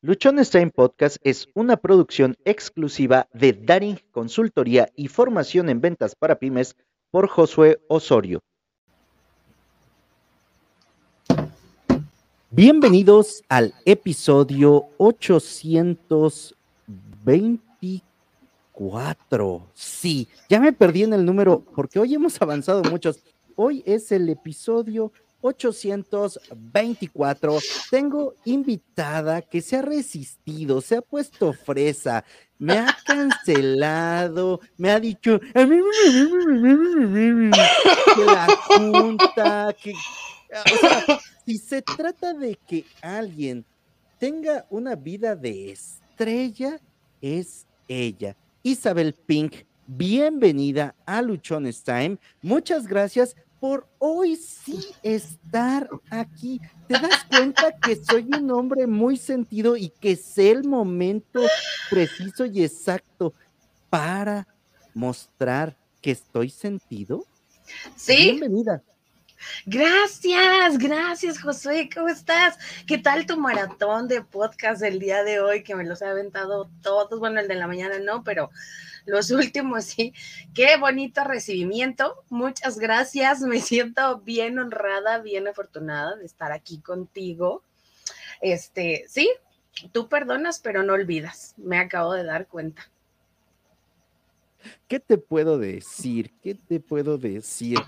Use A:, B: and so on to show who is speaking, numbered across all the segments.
A: Luchón Stein Podcast es una producción exclusiva de Daring Consultoría y Formación en Ventas para Pymes por Josué Osorio. Bienvenidos al episodio 824. Sí, ya me perdí en el número porque hoy hemos avanzado muchos. Hoy es el episodio 824. Tengo invitada que se ha resistido, se ha puesto fresa, me ha cancelado, me ha dicho que la junta, que. O sea, si se trata de que alguien tenga una vida de estrella, es ella. Isabel Pink, bienvenida a Luchones Time. Muchas gracias por hoy sí estar aquí. ¿Te das cuenta que soy un hombre muy sentido y que sé el momento preciso y exacto para mostrar que estoy sentido?
B: Sí.
A: Bienvenida.
B: Gracias, gracias Josué, ¿cómo estás? ¿Qué tal tu maratón de podcast del día de hoy que me los he aventado todos? Bueno, el de la mañana no, pero los últimos sí. Qué bonito recibimiento. Muchas gracias. Me siento bien honrada, bien afortunada de estar aquí contigo. Este, sí, tú perdonas, pero no olvidas. Me acabo de dar cuenta.
A: ¿Qué te puedo decir? ¿Qué te puedo decir?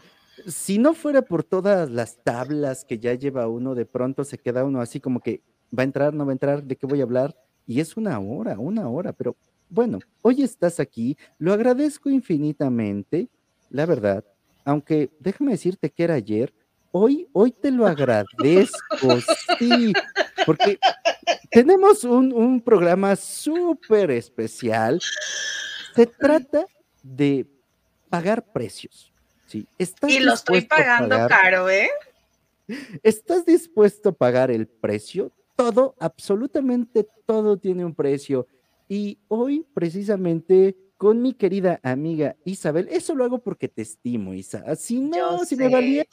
A: Si no fuera por todas las tablas que ya lleva uno, de pronto se queda uno así como que va a entrar, no va a entrar, de qué voy a hablar. Y es una hora, una hora, pero bueno, hoy estás aquí, lo agradezco infinitamente, la verdad, aunque déjame decirte que era ayer, hoy, hoy te lo agradezco, sí, porque tenemos un, un programa súper especial. Se trata de pagar precios. Sí,
B: y lo estoy pagando caro, ¿eh?
A: ¿Estás dispuesto a pagar el precio? Todo, absolutamente todo tiene un precio. Y hoy, precisamente, con mi querida amiga Isabel, eso lo hago porque te estimo, Isa. Si no, si me valía,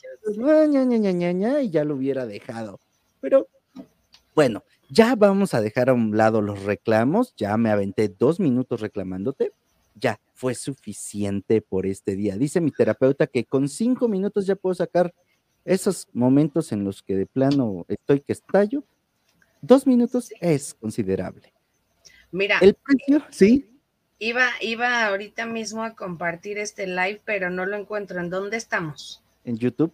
A: y ya lo hubiera dejado. Pero bueno, ya vamos a dejar a un lado los reclamos. Ya me aventé dos minutos reclamándote. Ya fue suficiente por este día. Dice mi terapeuta que con cinco minutos ya puedo sacar esos momentos en los que de plano estoy que estallo. Dos minutos es considerable.
B: Mira.
A: El precio, sí.
B: Iba, iba ahorita mismo a compartir este live, pero no lo encuentro. ¿En dónde estamos?
A: En YouTube.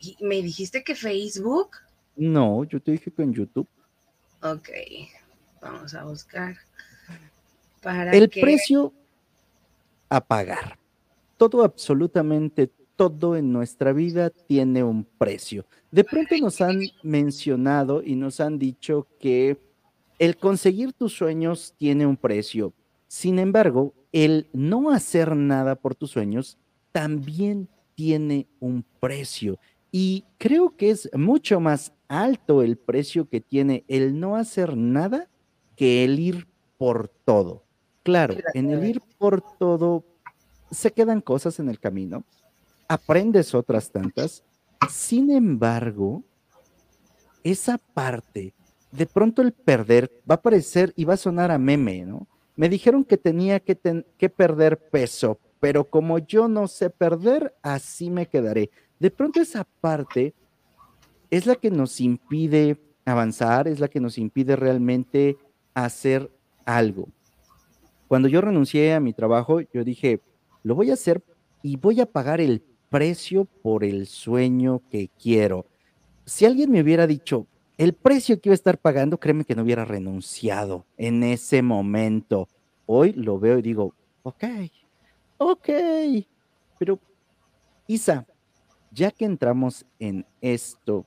B: ¿Y ¿Me dijiste que Facebook?
A: No, yo te dije que en YouTube.
B: Ok, vamos a buscar.
A: Para el precio a pagar. Todo, absolutamente todo en nuestra vida tiene un precio. De pronto nos han mencionado y nos han dicho que el conseguir tus sueños tiene un precio. Sin embargo, el no hacer nada por tus sueños también tiene un precio. Y creo que es mucho más alto el precio que tiene el no hacer nada que el ir por todo. Claro, en el ir por todo se quedan cosas en el camino, aprendes otras tantas. Sin embargo, esa parte de pronto el perder va a parecer y va a sonar a meme, ¿no? Me dijeron que tenía que, que perder peso, pero como yo no sé perder, así me quedaré. De pronto esa parte es la que nos impide avanzar, es la que nos impide realmente hacer algo. Cuando yo renuncié a mi trabajo, yo dije, lo voy a hacer y voy a pagar el precio por el sueño que quiero. Si alguien me hubiera dicho, el precio que iba a estar pagando, créeme que no hubiera renunciado en ese momento. Hoy lo veo y digo, ok, ok, pero Isa, ya que entramos en esto,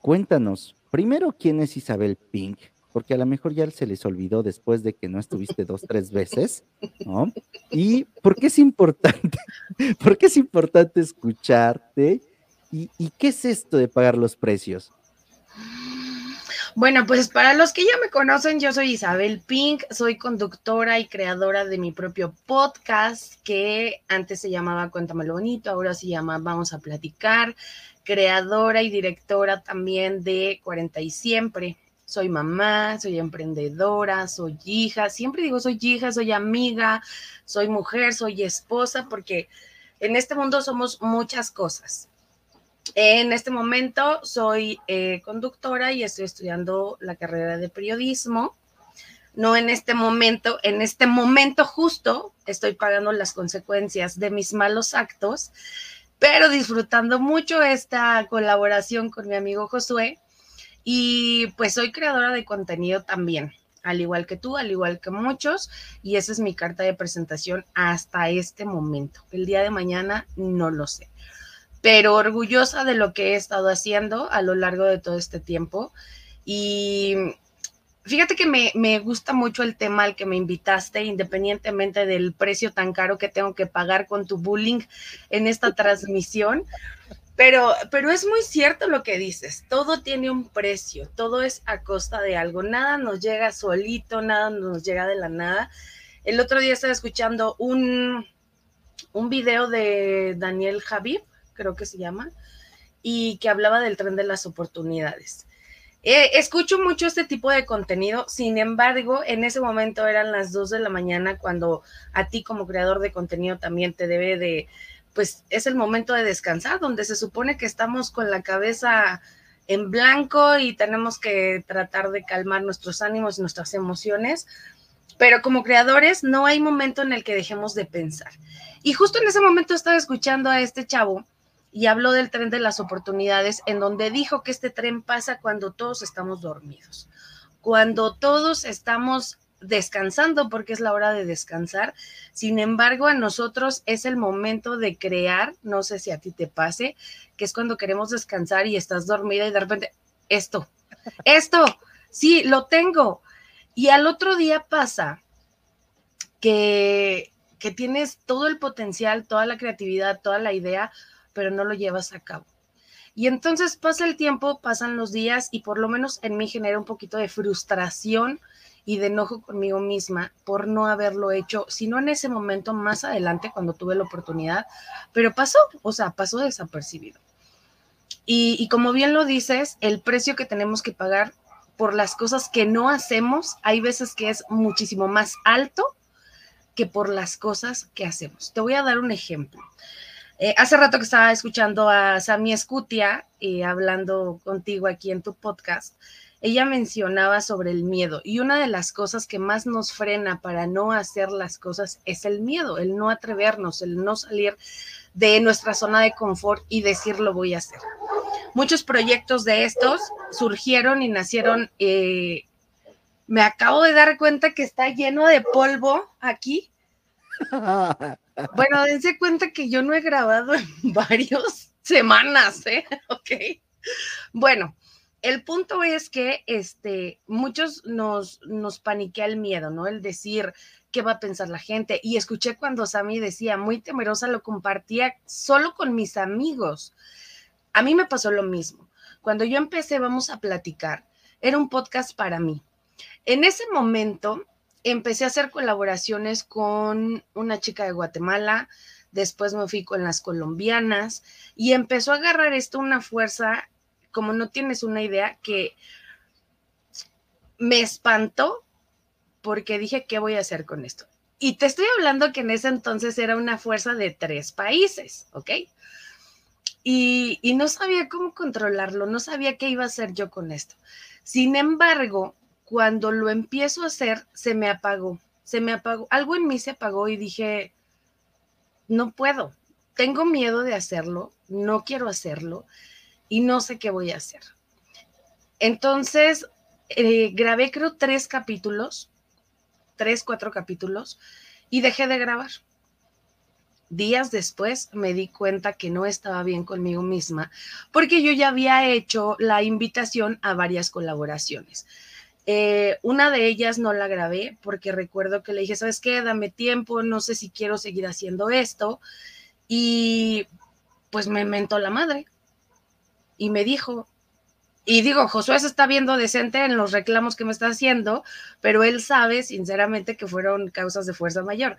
A: cuéntanos primero quién es Isabel Pink, porque a lo mejor ya se les olvidó después de que no estuviste dos, tres veces, ¿no? Y por qué es importante, por qué es importante escucharte y, y qué es esto de pagar los precios.
B: Bueno, pues para los que ya me conocen, yo soy Isabel Pink, soy conductora y creadora de mi propio podcast que antes se llamaba Cuéntamelo Bonito, ahora se llama Vamos a Platicar, creadora y directora también de 40 y Siempre. Soy mamá, soy emprendedora, soy hija, siempre digo soy hija, soy amiga, soy mujer, soy esposa, porque en este mundo somos muchas cosas. En este momento soy eh, conductora y estoy estudiando la carrera de periodismo. No en este momento, en este momento justo estoy pagando las consecuencias de mis malos actos, pero disfrutando mucho esta colaboración con mi amigo Josué. Y pues soy creadora de contenido también, al igual que tú, al igual que muchos, y esa es mi carta de presentación hasta este momento. El día de mañana no lo sé pero orgullosa de lo que he estado haciendo a lo largo de todo este tiempo. Y fíjate que me, gusta mucho el tema al que me invitaste, independientemente del precio tan caro que tengo que pagar con tu bullying en esta transmisión. Pero, pero es muy cierto lo que dices, todo tiene un precio, todo es a costa de algo, nada nos llega solito, nada nos llega de la nada. El otro día estaba escuchando un, un video de Daniel Javib, creo que se llama, y que hablaba del tren de las oportunidades. Eh, escucho mucho este tipo de contenido, sin embargo, en ese momento eran las 2 de la mañana cuando a ti como creador de contenido también te debe de, pues es el momento de descansar, donde se supone que estamos con la cabeza en blanco y tenemos que tratar de calmar nuestros ánimos y nuestras emociones, pero como creadores no hay momento en el que dejemos de pensar. Y justo en ese momento estaba escuchando a este chavo y habló del tren de las oportunidades, en donde dijo que este tren pasa cuando todos estamos dormidos, cuando todos estamos descansando porque es la hora de descansar. Sin embargo, a nosotros es el momento de crear, no sé si a ti te pase, que es cuando queremos descansar y estás dormida y de repente, esto, esto, sí, lo tengo. Y al otro día pasa que, que tienes todo el potencial, toda la creatividad, toda la idea, pero no lo llevas a cabo. Y entonces pasa el tiempo, pasan los días y por lo menos en mí genera un poquito de frustración y de enojo conmigo misma por no haberlo hecho, sino en ese momento más adelante cuando tuve la oportunidad, pero pasó, o sea, pasó desapercibido. Y, como bien lo dices, el precio que tenemos que pagar por las cosas que no hacemos, hay veces que es muchísimo más alto que por las cosas que hacemos. Te voy a dar un ejemplo. Eh, hace rato que estaba escuchando a Sami Escutia eh, hablando contigo aquí en tu podcast, ella mencionaba sobre el miedo y una de las cosas que más nos frena para no hacer las cosas es el miedo, el no atrevernos, el no salir de nuestra zona de confort y decir lo voy a hacer. Muchos proyectos de estos surgieron y nacieron. Eh, me acabo de dar cuenta que está lleno de polvo aquí. Bueno, dense cuenta que yo no he grabado en varias semanas, ¿eh? Bueno, el punto es que este, muchos nos, nos paniquea el miedo, ¿no? El decir qué va a pensar la gente. Y escuché cuando Sammy decía, muy temerosa, lo compartía solo con mis amigos. A mí me pasó lo mismo. Cuando yo empecé, vamos a platicar, era un podcast para mí. En ese momento, empecé a hacer colaboraciones con una chica de Guatemala, después me fui con las colombianas y empezó a agarrar esto una fuerza, como no tienes una idea, que me espantó porque dije, ¿qué voy a hacer con esto? Y te estoy hablando que en ese entonces era una fuerza de tres países, ¿ok? Y, y no sabía cómo controlarlo, no sabía qué iba a hacer yo con esto. Sin embargo, cuando lo empiezo a hacer, se me apagó, se me apagó, algo en mí se apagó y dije, no puedo, tengo miedo de hacerlo, no quiero hacerlo y no sé qué voy a hacer. Entonces, eh, grabé creo tres capítulos, tres, cuatro capítulos y dejé de grabar. Días después me di cuenta que no estaba bien conmigo misma porque yo ya había hecho la invitación a varias colaboraciones. Eh, una de ellas no la grabé porque recuerdo que le dije, ¿sabes qué? Dame tiempo, no sé si quiero seguir haciendo esto. Y pues me mentó la madre y me dijo, y digo, Josué se está viendo decente en los reclamos que me está haciendo, pero él sabe sinceramente que fueron causas de fuerza mayor.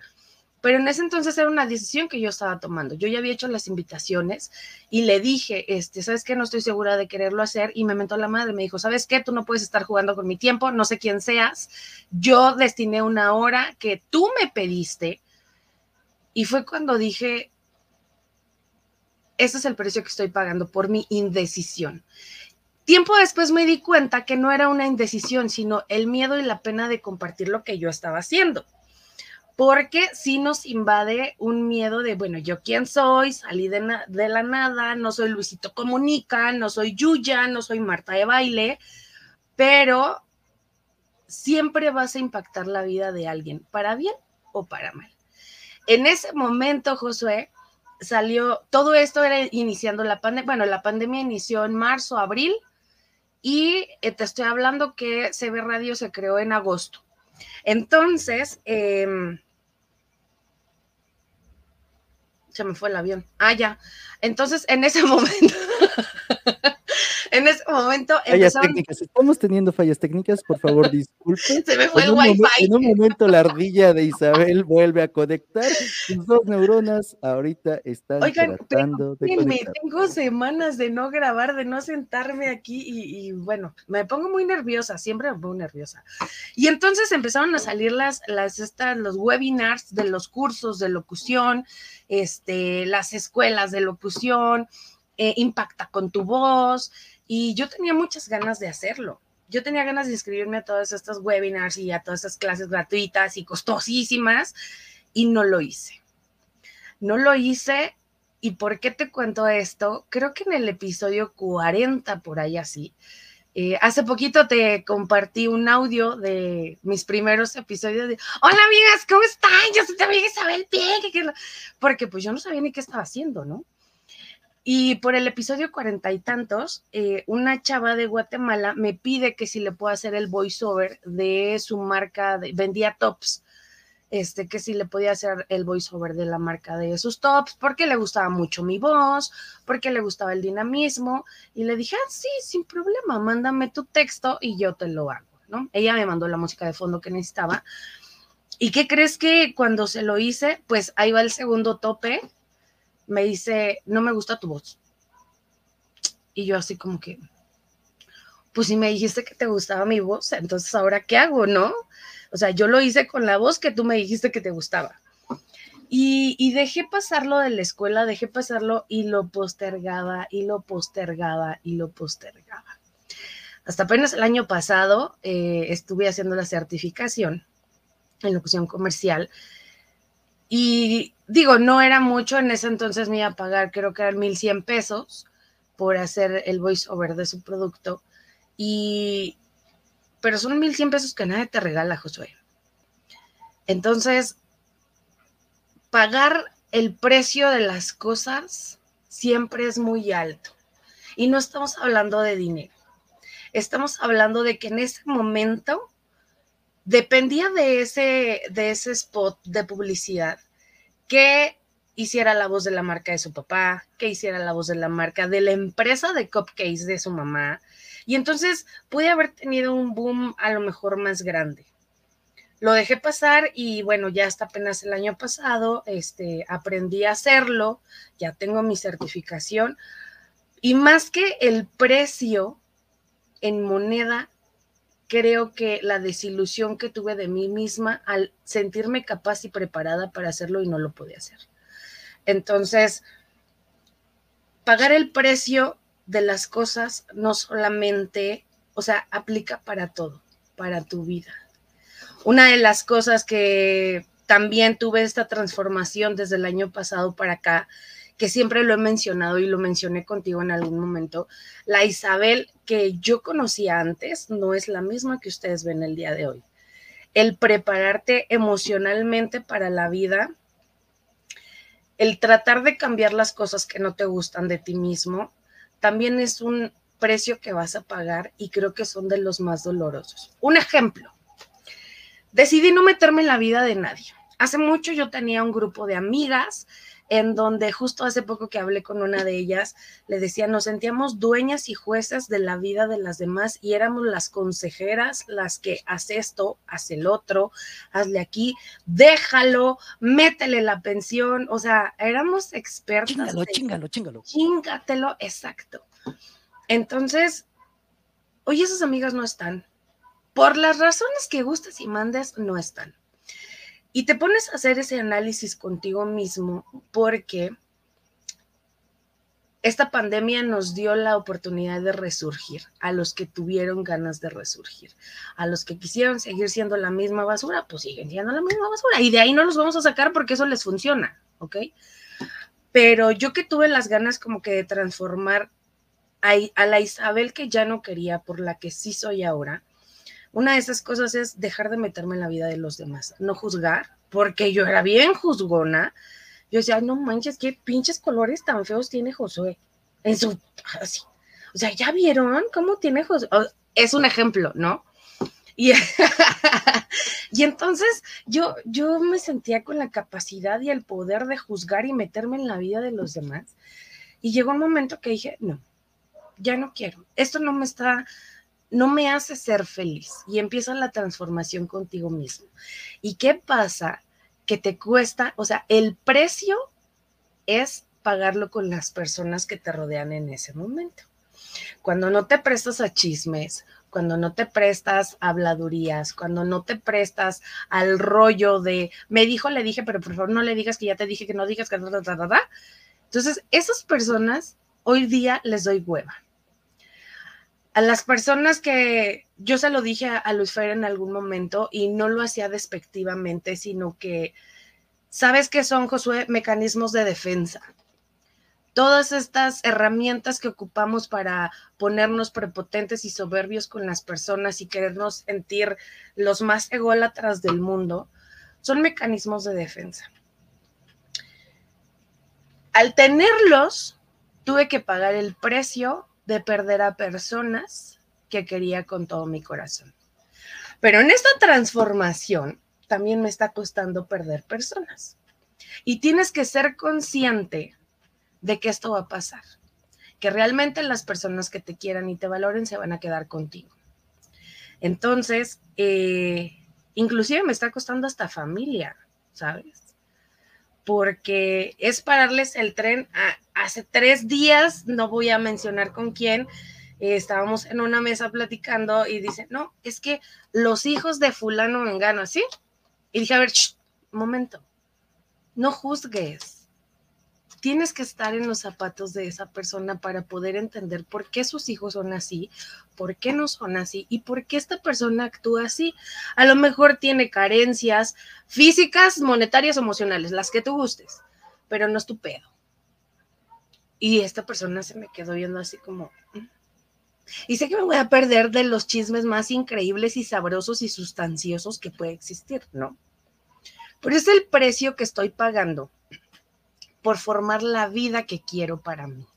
B: pero en ese entonces era una decisión que yo estaba tomando. Yo ya había hecho las invitaciones y le dije, este, ¿sabes qué? No estoy segura de quererlo hacer y me mentó la madre, me dijo, ¿sabes qué? Tú no puedes estar jugando con mi tiempo, no sé quién seas. Yo destiné una hora que tú me pediste y fue cuando dije, ese es el precio que estoy pagando por mi indecisión. Tiempo después me di cuenta que no era una indecisión, sino el miedo y la pena de compartir lo que yo estaba haciendo. Porque si nos invade un miedo de, bueno, yo quién soy, salí de, la nada, no soy Luisito Comunica, no soy Yuya, no soy Marta de baile, pero siempre vas a impactar la vida de alguien, para bien o para mal. En ese momento, Josué, salió, todo esto era iniciando la pandemia, bueno, la pandemia inició en marzo, abril, y eh, te estoy hablando que CB Radio se creó en agosto. Entonces, em, se me fue el avión. Ah, ya. Entonces, en ese momento, en ese momento
A: fallas técnicas. Estamos teniendo fallas técnicas, por favor, disculpen.
B: Se me fue el wifi.
A: en un momento la ardilla de Isabel vuelve a conectar. Sus dos neuronas ahorita están tratando de conectar.
B: Tengo semanas de no grabar, de no sentarme aquí y, bueno, me pongo muy nerviosa, siempre me pongo nerviosa. Y entonces empezaron a salir las, las, estas, los webinars de los cursos de locución, este, las escuelas de locución, eh, impacta con tu voz, y yo tenía muchas ganas de hacerlo. Yo tenía ganas de inscribirme a todas estas webinars y a todas estas clases gratuitas y costosísimas y no lo hice. No lo hice. ¿Y por qué te cuento esto? Creo que en el episodio 40, por ahí así, eh, hace poquito te compartí un audio de mis primeros episodios de Hola amigas, ¿cómo están? Yo soy tu amiga Isabel Pie, porque pues yo no sabía ni qué estaba haciendo, ¿no? Y por el episodio cuarenta y tantos, eh, una chava de Guatemala me pide que si le puedo hacer el voiceover de su marca, de, vendía tops, este, que si le podía hacer el voiceover de la marca de sus tops, porque le gustaba mucho mi voz, porque le gustaba el dinamismo. Y le dije, ah, sí, sin problema, mándame tu texto y yo te lo hago, ¿no? Ella me mandó la música de fondo que necesitaba. ¿Y qué crees que cuando se lo hice? Pues ahí va el segundo tope me dice, no me gusta tu voz. Y yo así como que, pues si me dijiste que te gustaba mi voz, entonces ahora qué hago, ¿no? O sea, yo lo hice con la voz que tú me dijiste que te gustaba. Y, dejé pasarlo de la escuela, dejé pasarlo y lo postergaba y lo postergaba y lo postergaba. Hasta apenas el año pasado eh, estuve haciendo la certificación en locución comercial y digo, no era mucho, en ese entonces me iba a pagar, creo que eran 1100 pesos por hacer el voiceover de su producto. Y, pero son 1100 pesos que nadie te regala, Josué. Entonces, pagar el precio de las cosas siempre es muy alto. Y no estamos hablando de dinero. Estamos hablando de que en ese momento dependía de ese, de ese spot de publicidad que hiciera la voz de la marca de su papá, que hiciera la voz de la marca de la empresa de cupcakes de su mamá. Y entonces pude haber tenido un boom a lo mejor más grande. Lo dejé pasar y bueno, ya hasta apenas el año pasado este, aprendí a hacerlo, ya tengo mi certificación. Y más que el precio en moneda, creo que la desilusión que tuve de mí misma al sentirme capaz y preparada para hacerlo y no lo podía hacer. Entonces, pagar el precio de las cosas no solamente, o sea, aplica para todo, para tu vida. Una de las cosas que también tuve esta transformación desde el año pasado para acá que siempre lo he mencionado y lo mencioné contigo en algún momento, la Isabel que yo conocía antes no es la misma que ustedes ven el día de hoy. El prepararte emocionalmente para la vida, el tratar de cambiar las cosas que no te gustan de ti mismo, también es un precio que vas a pagar y creo que son de los más dolorosos. Un ejemplo, decidí no meterme en la vida de nadie. Hace mucho yo tenía un grupo de amigas en donde justo hace poco que hablé con una de ellas, le decía, nos sentíamos dueñas y jueces de la vida de las demás y éramos las consejeras, las que hace esto, hace el otro, hazle aquí, déjalo, métele la pensión, o sea, éramos expertas.
A: Chingalo, chingalo, chingalo.
B: Chingatelo, exacto. Entonces, hoy esas amigas no están. Por las razones que gustes y mandes, no están. Y te pones a hacer ese análisis contigo mismo porque esta pandemia nos dio la oportunidad de resurgir a los que tuvieron ganas de resurgir. A los que quisieron seguir siendo la misma basura, pues siguen siendo la misma basura. Y de ahí no los vamos a sacar porque eso les funciona, ¿ok? Pero yo que tuve las ganas como que de transformar a, a la Isabel que ya no quería, por la que sí soy ahora, una de esas cosas es dejar de meterme en la vida de los demás, no juzgar, porque yo era bien juzgona. Yo decía, no manches, qué pinches colores tan feos tiene Josué en su así. O sea, ¿ya vieron cómo tiene Josué? Es un ejemplo, ¿no? Y, y entonces yo, yo me sentía con la capacidad y el poder de juzgar y meterme en la vida de los demás. Y llegó un momento que dije, no, ya no quiero. Esto no me está no me hace ser feliz y empieza la transformación contigo mismo. ¿Y qué pasa? Que te cuesta, o sea, el precio es pagarlo con las personas que te rodean en ese momento. Cuando no te prestas a chismes, cuando no te prestas a habladurías, cuando no te prestas al rollo de me dijo, le dije, pero por favor no le digas que ya te dije que no digas que Entonces, esas personas hoy día les doy hueva a las personas que yo se lo dije a, Luis Fer en algún momento y no lo hacía despectivamente, sino que, ¿sabes qué son, Josué? Mecanismos de defensa. Todas estas herramientas que ocupamos para ponernos prepotentes y soberbios con las personas y querernos sentir los más ególatras del mundo, son mecanismos de defensa. Al tenerlos, tuve que pagar el precio de perder a personas que quería con todo mi corazón. Pero en esta transformación también me está costando perder personas. Y tienes que ser consciente de que esto va a pasar, que realmente las personas que te quieran y te valoren se van a quedar contigo. Entonces, eh, inclusive me está costando hasta familia, ¿sabes? Porque es pararles el tren a, hace tres días, no voy a mencionar con quién, eh, estábamos en una mesa platicando y dice, no, es que los hijos de fulano vengano, ¿sí? Y dije, a ver, un momento, no juzgues. Tienes que estar en los zapatos de esa persona para poder entender por qué sus hijos son así, por qué no son así y por qué esta persona actúa así. A lo mejor tiene carencias físicas, monetarias, emocionales, las que tú gustes, pero no es tu pedo y esta persona se me quedó viendo así como... Mm". Y sé que me voy a perder de los chismes más increíbles y sabrosos y sustanciosos que puede existir, ¿no? Pero es el precio que estoy pagando por formar la vida que quiero para mí.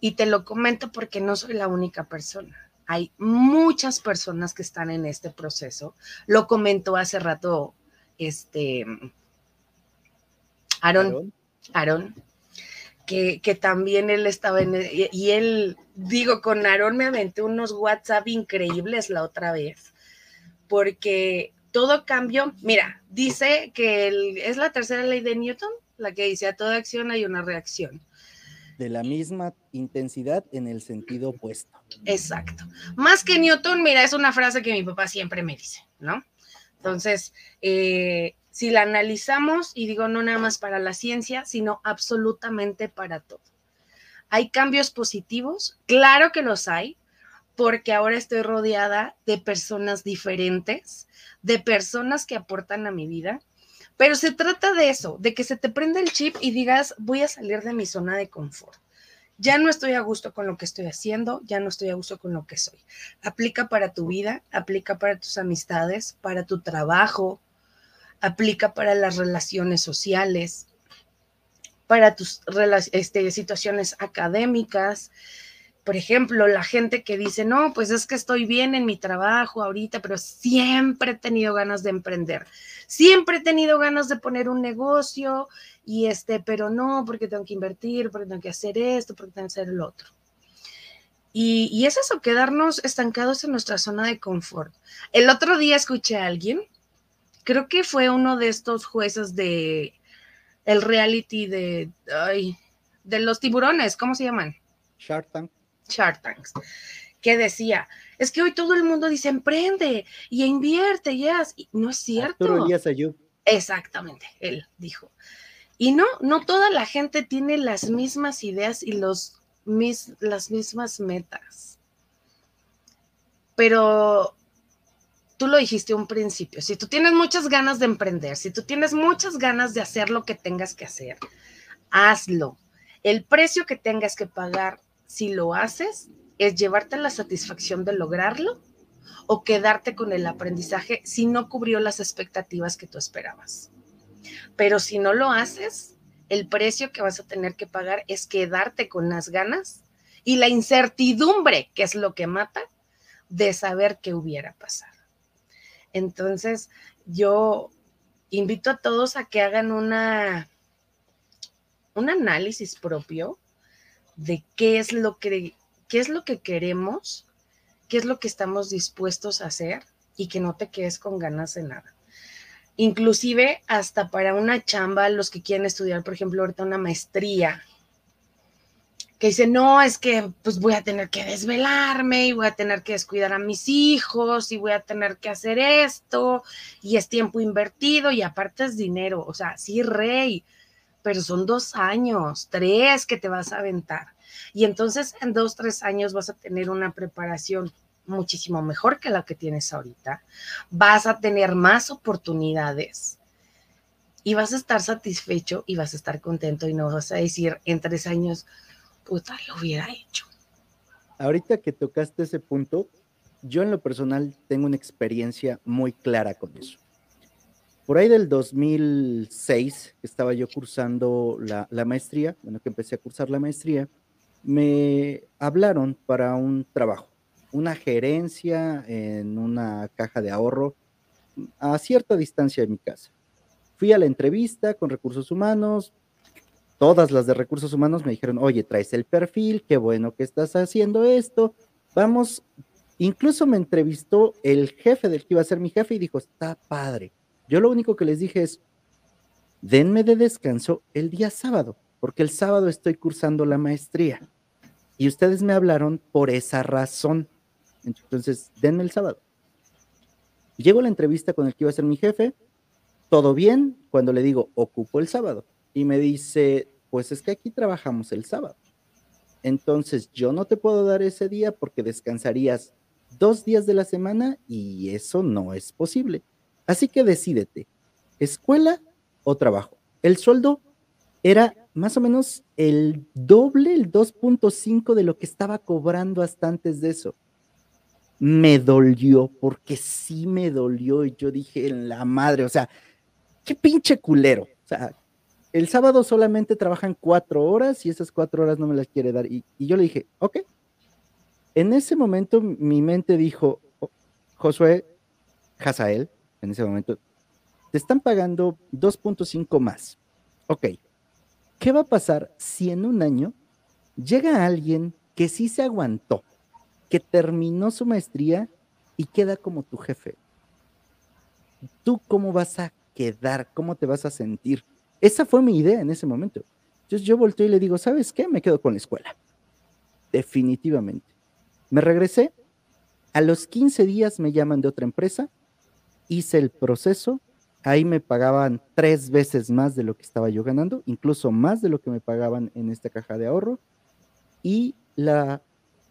B: Y te lo comento porque no soy la única persona. Hay muchas personas que están en este proceso. Lo comentó hace rato este Aaron. Aaron que, también él estaba en, y él, digo, con Aarón me aventé unos WhatsApp increíbles la otra vez, porque todo cambió, mira, dice que es la tercera ley de Newton, la que dice a toda acción hay una reacción.
A: De la misma intensidad en el sentido opuesto.
B: Exacto. Más que Newton, mira, es una frase que mi papá siempre me dice, ¿no? Entonces, eh, si la analizamos, y digo no nada más para la ciencia, sino absolutamente para todo. ¿Hay cambios positivos? Claro que los hay, porque ahora estoy rodeada de personas diferentes, de personas que aportan a mi vida, pero se trata de eso, de que se te prenda el chip y digas, voy a salir de mi zona de confort. Ya no estoy a gusto con lo que estoy haciendo, ya no estoy a gusto con lo que soy. Aplica para tu vida, aplica para tus amistades, para tu trabajo, aplica para las relaciones sociales, para tus este, situaciones académicas, por ejemplo, la gente que dice, no, pues es que estoy bien en mi trabajo ahorita, pero siempre he tenido ganas de emprender, siempre he tenido ganas de poner un negocio y este, pero no, porque tengo que invertir, porque tengo que hacer esto, porque tengo que hacer el otro. Y, es eso, quedarnos estancados en nuestra zona de confort. El otro día escuché a alguien, creo que fue uno de estos jueces de el reality de, de los tiburones, ¿cómo se llaman?
A: Shark Tank.
B: Shark Tanks, que decía, es que hoy todo el mundo dice emprende y invierte, y no es cierto. Exactamente, él dijo. Y no, no toda la gente tiene las mismas ideas y los, mis, las mismas metas. Pero tú lo dijiste un principio, si tú tienes muchas ganas de emprender, si tú tienes muchas ganas de hacer lo que tengas que hacer, hazlo. El precio que tengas que pagar si lo haces es llevarte la satisfacción de lograrlo o quedarte con el aprendizaje si no cubrió las expectativas que tú esperabas. Pero si no lo haces, el precio que vas a tener que pagar es quedarte con las ganas y la incertidumbre, que es lo que mata, de saber qué hubiera pasado. Entonces, yo invito a todos a que hagan una, un análisis propio de qué es lo que, qué es lo que queremos, qué es lo que estamos dispuestos a hacer y que no te quedes con ganas de nada. Inclusive hasta para una chamba, los que quieren estudiar, por ejemplo, ahorita una maestría, que dice, no, es que pues voy a tener que desvelarme y voy a tener que descuidar a mis hijos y voy a tener que hacer esto y es tiempo invertido y aparte es dinero, o sea, sí, rey, pero son dos años, tres que te vas a aventar. Y entonces en dos, tres años vas a tener una preparación muchísimo mejor que la que tienes ahorita, vas a tener más oportunidades y vas a estar satisfecho y vas a estar contento y no vas a decir en tres años, puta, lo hubiera hecho.
A: Ahorita que tocaste ese punto, yo en lo personal tengo una experiencia muy clara con eso. Por ahí del 2006, que estaba yo cursando la, maestría, bueno, que empecé a cursar la maestría, me hablaron para un trabajo, una gerencia en una caja de ahorro a cierta distancia de mi casa. Fui a la entrevista con recursos humanos, todas las de recursos humanos me dijeron, oye, traes el perfil, qué bueno que estás haciendo esto, vamos, incluso me entrevistó el jefe del que iba a ser mi jefe y dijo, está padre. Yo lo único que les dije es, denme de descanso el día sábado, porque el sábado estoy cursando la maestría. Y ustedes me hablaron por esa razón. Entonces, denme el sábado. Llego a la entrevista con el que iba a ser mi jefe, todo bien, cuando le digo, ocupo el sábado y me dice, pues es que aquí trabajamos el sábado. Entonces yo no te puedo dar ese día porque descansarías dos días de la semana y eso no es posible. Así que decídete, escuela o trabajo. El sueldo era más o menos el doble, el 2.5 de lo que estaba cobrando hasta antes de eso. Me dolió, porque sí me dolió y yo dije, la madre, o sea, qué pinche culero. O sea, el sábado solamente trabajan cuatro horas y esas cuatro horas no me las quiere dar. Y, yo le dije, ok. En ese momento mi mente dijo, oh, Josué Hazael, en ese momento, te están pagando 2.5 más. Ok. ¿Qué va a pasar si en un año llega alguien que sí se aguantó, que terminó su maestría y queda como tu jefe? ¿Tú cómo vas a quedar? ¿Cómo te vas a sentir? Esa fue mi idea en ese momento. Entonces yo volteo y le digo, ¿sabes qué? Me quedo con la escuela. Definitivamente. Me regresé. A los 15 días me llaman de otra empresa. Hice el proceso. Ahí me pagaban tres veces más de lo que estaba yo ganando, incluso más de lo que me pagaban en esta caja de ahorro. Y la,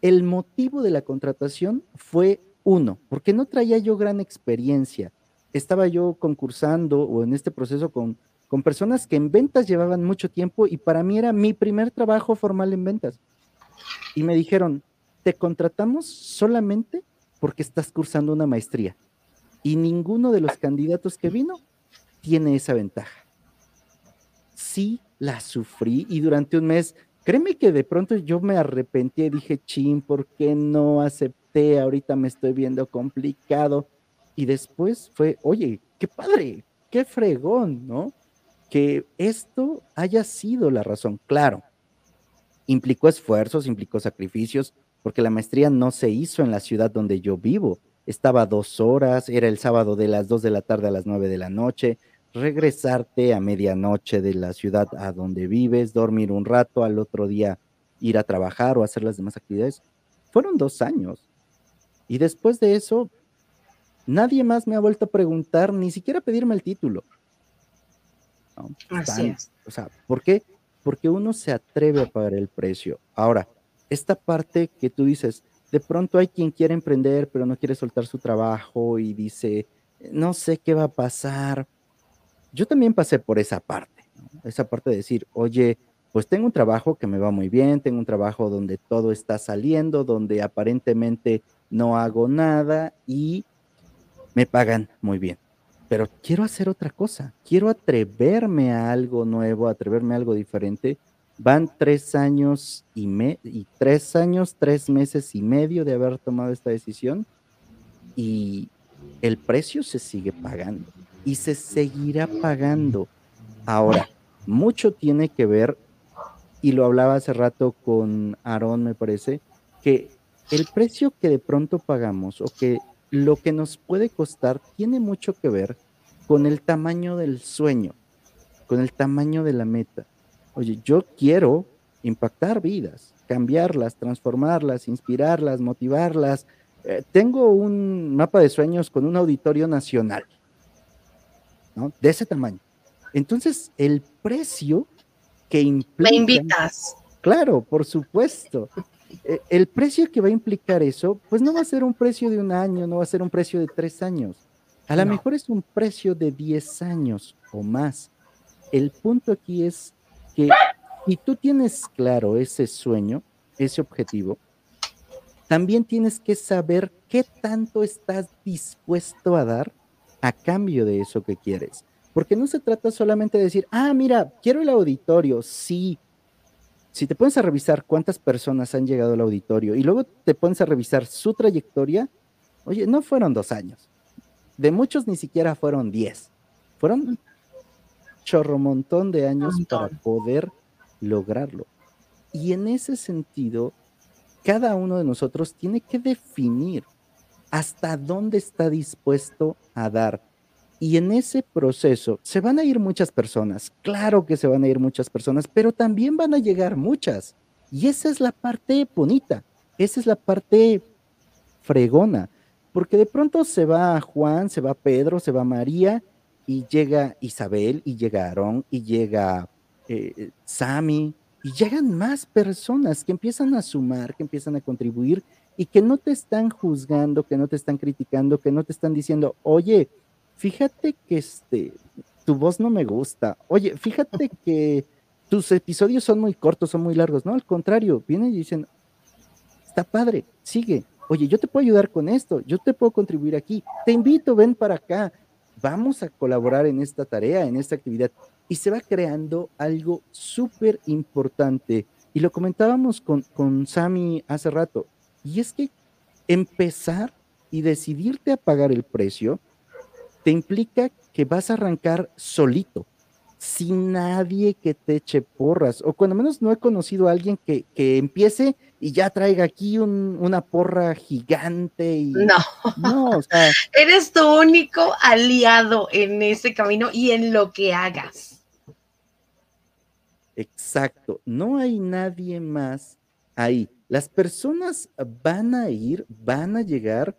A: el motivo de la contratación fue uno, porque no traía yo gran experiencia. Estaba yo concursando o en este proceso con con personas que en ventas llevaban mucho tiempo y para mí era mi primer trabajo formal en ventas. Y me dijeron, te contratamos solamente porque estás cursando una maestría. Y ninguno de los candidatos que vino tiene esa ventaja. Sí, la sufrí y durante un mes créeme que de pronto yo me arrepentí y dije, chin, ¿por qué no acepté? Ahorita me estoy viendo complicado. Y después fue, oye, qué padre, qué fregón, ¿no? Que esto haya sido la razón. Claro, implicó esfuerzos, implicó sacrificios, porque la maestría no se hizo en la ciudad donde yo vivo. Estaba dos horas, era el sábado de las dos de la tarde a las nueve de la noche, regresarte a medianoche de la ciudad a donde vives, dormir un rato, al otro día ir a trabajar o hacer las demás actividades. Fueron dos años. Y después de eso, nadie más me ha vuelto a preguntar, ni siquiera pedirme el título.
B: Así es.
A: O sea, ¿por qué? Porque uno se atreve a pagar el precio. Ahora, esta parte que tú dices, de pronto hay quien quiere emprender, pero no quiere soltar su trabajo y dice, no sé qué va a pasar. Yo también pasé por esa parte, esa parte de decir, oye, pues tengo un trabajo que me va muy bien, tengo un trabajo donde todo está saliendo, donde aparentemente no hago nada y me pagan muy bien. Pero quiero hacer otra cosa, quiero atreverme a algo nuevo, atreverme a algo diferente Van tres años y, tres años, tres meses y medio de haber tomado esta decisión y el precio se sigue pagando y se seguirá pagando. Ahora, mucho tiene que ver, y lo hablaba hace rato con Aarón, me parece, que el precio que de pronto pagamos o que lo que nos puede costar tiene mucho que ver con el tamaño del sueño, con el tamaño de la meta. Oye, yo quiero impactar vidas, cambiarlas, transformarlas, inspirarlas, motivarlas. Eh, tengo un mapa de sueños con un auditorio nacional, ¿no? De ese tamaño. Entonces, el precio que implica...
B: Me invitas.
A: Claro, por supuesto. E, el precio que va a implicar eso, pues no va a ser un precio de un año, no va a ser un precio de tres años. A lo mejor es un precio de diez años o más. El punto aquí es que si tú tienes claro ese sueño, ese objetivo, también tienes que saber qué tanto estás dispuesto a dar a cambio de eso que quieres. Porque no se trata solamente de decir, ah, mira, quiero el auditorio, sí. Si te pones a revisar cuántas personas han llegado al auditorio y luego te pones a revisar su trayectoria, oye, no fueron dos años. De muchos ni siquiera fueron diez. Fueron chorro montón de años para poder lograrlo. Y en ese sentido, cada uno de nosotros tiene que definir hasta dónde está dispuesto a dar. Y en ese proceso se van a ir muchas personas, claro que se van a ir muchas personas, pero también van a llegar muchas. Y esa es la parte bonita, esa es la parte fregona, porque de pronto se va Juan, se va Pedro, se va María, y llega Isabel, y llega Aarón, y llega eh, Sami, y llegan más personas que empiezan a sumar, que empiezan a contribuir y que no te están juzgando, que no te están criticando, que no te están diciendo, oye, fíjate que este, tu voz no me gusta, oye, fíjate que tus episodios son muy cortos, son muy largos, no, al contrario, vienen y dicen, está padre, sigue, oye, yo te puedo ayudar con esto, yo te puedo contribuir aquí, te invito, ven para acá, vamos a colaborar en esta tarea, en esta actividad. Y se va creando algo súper importante. Y lo comentábamos con, con Sami hace rato. Y es que empezar y decidirte a pagar el precio te implica que vas a arrancar solito, sin nadie que te eche porras. O cuando menos no he conocido a alguien que, que empiece y ya traiga aquí una porra gigante. Y,
B: no, no o sea, eres tu único aliado en ese camino y en lo que hagas.
A: Exacto, no hay nadie más ahí. Las personas van a ir, van a llegar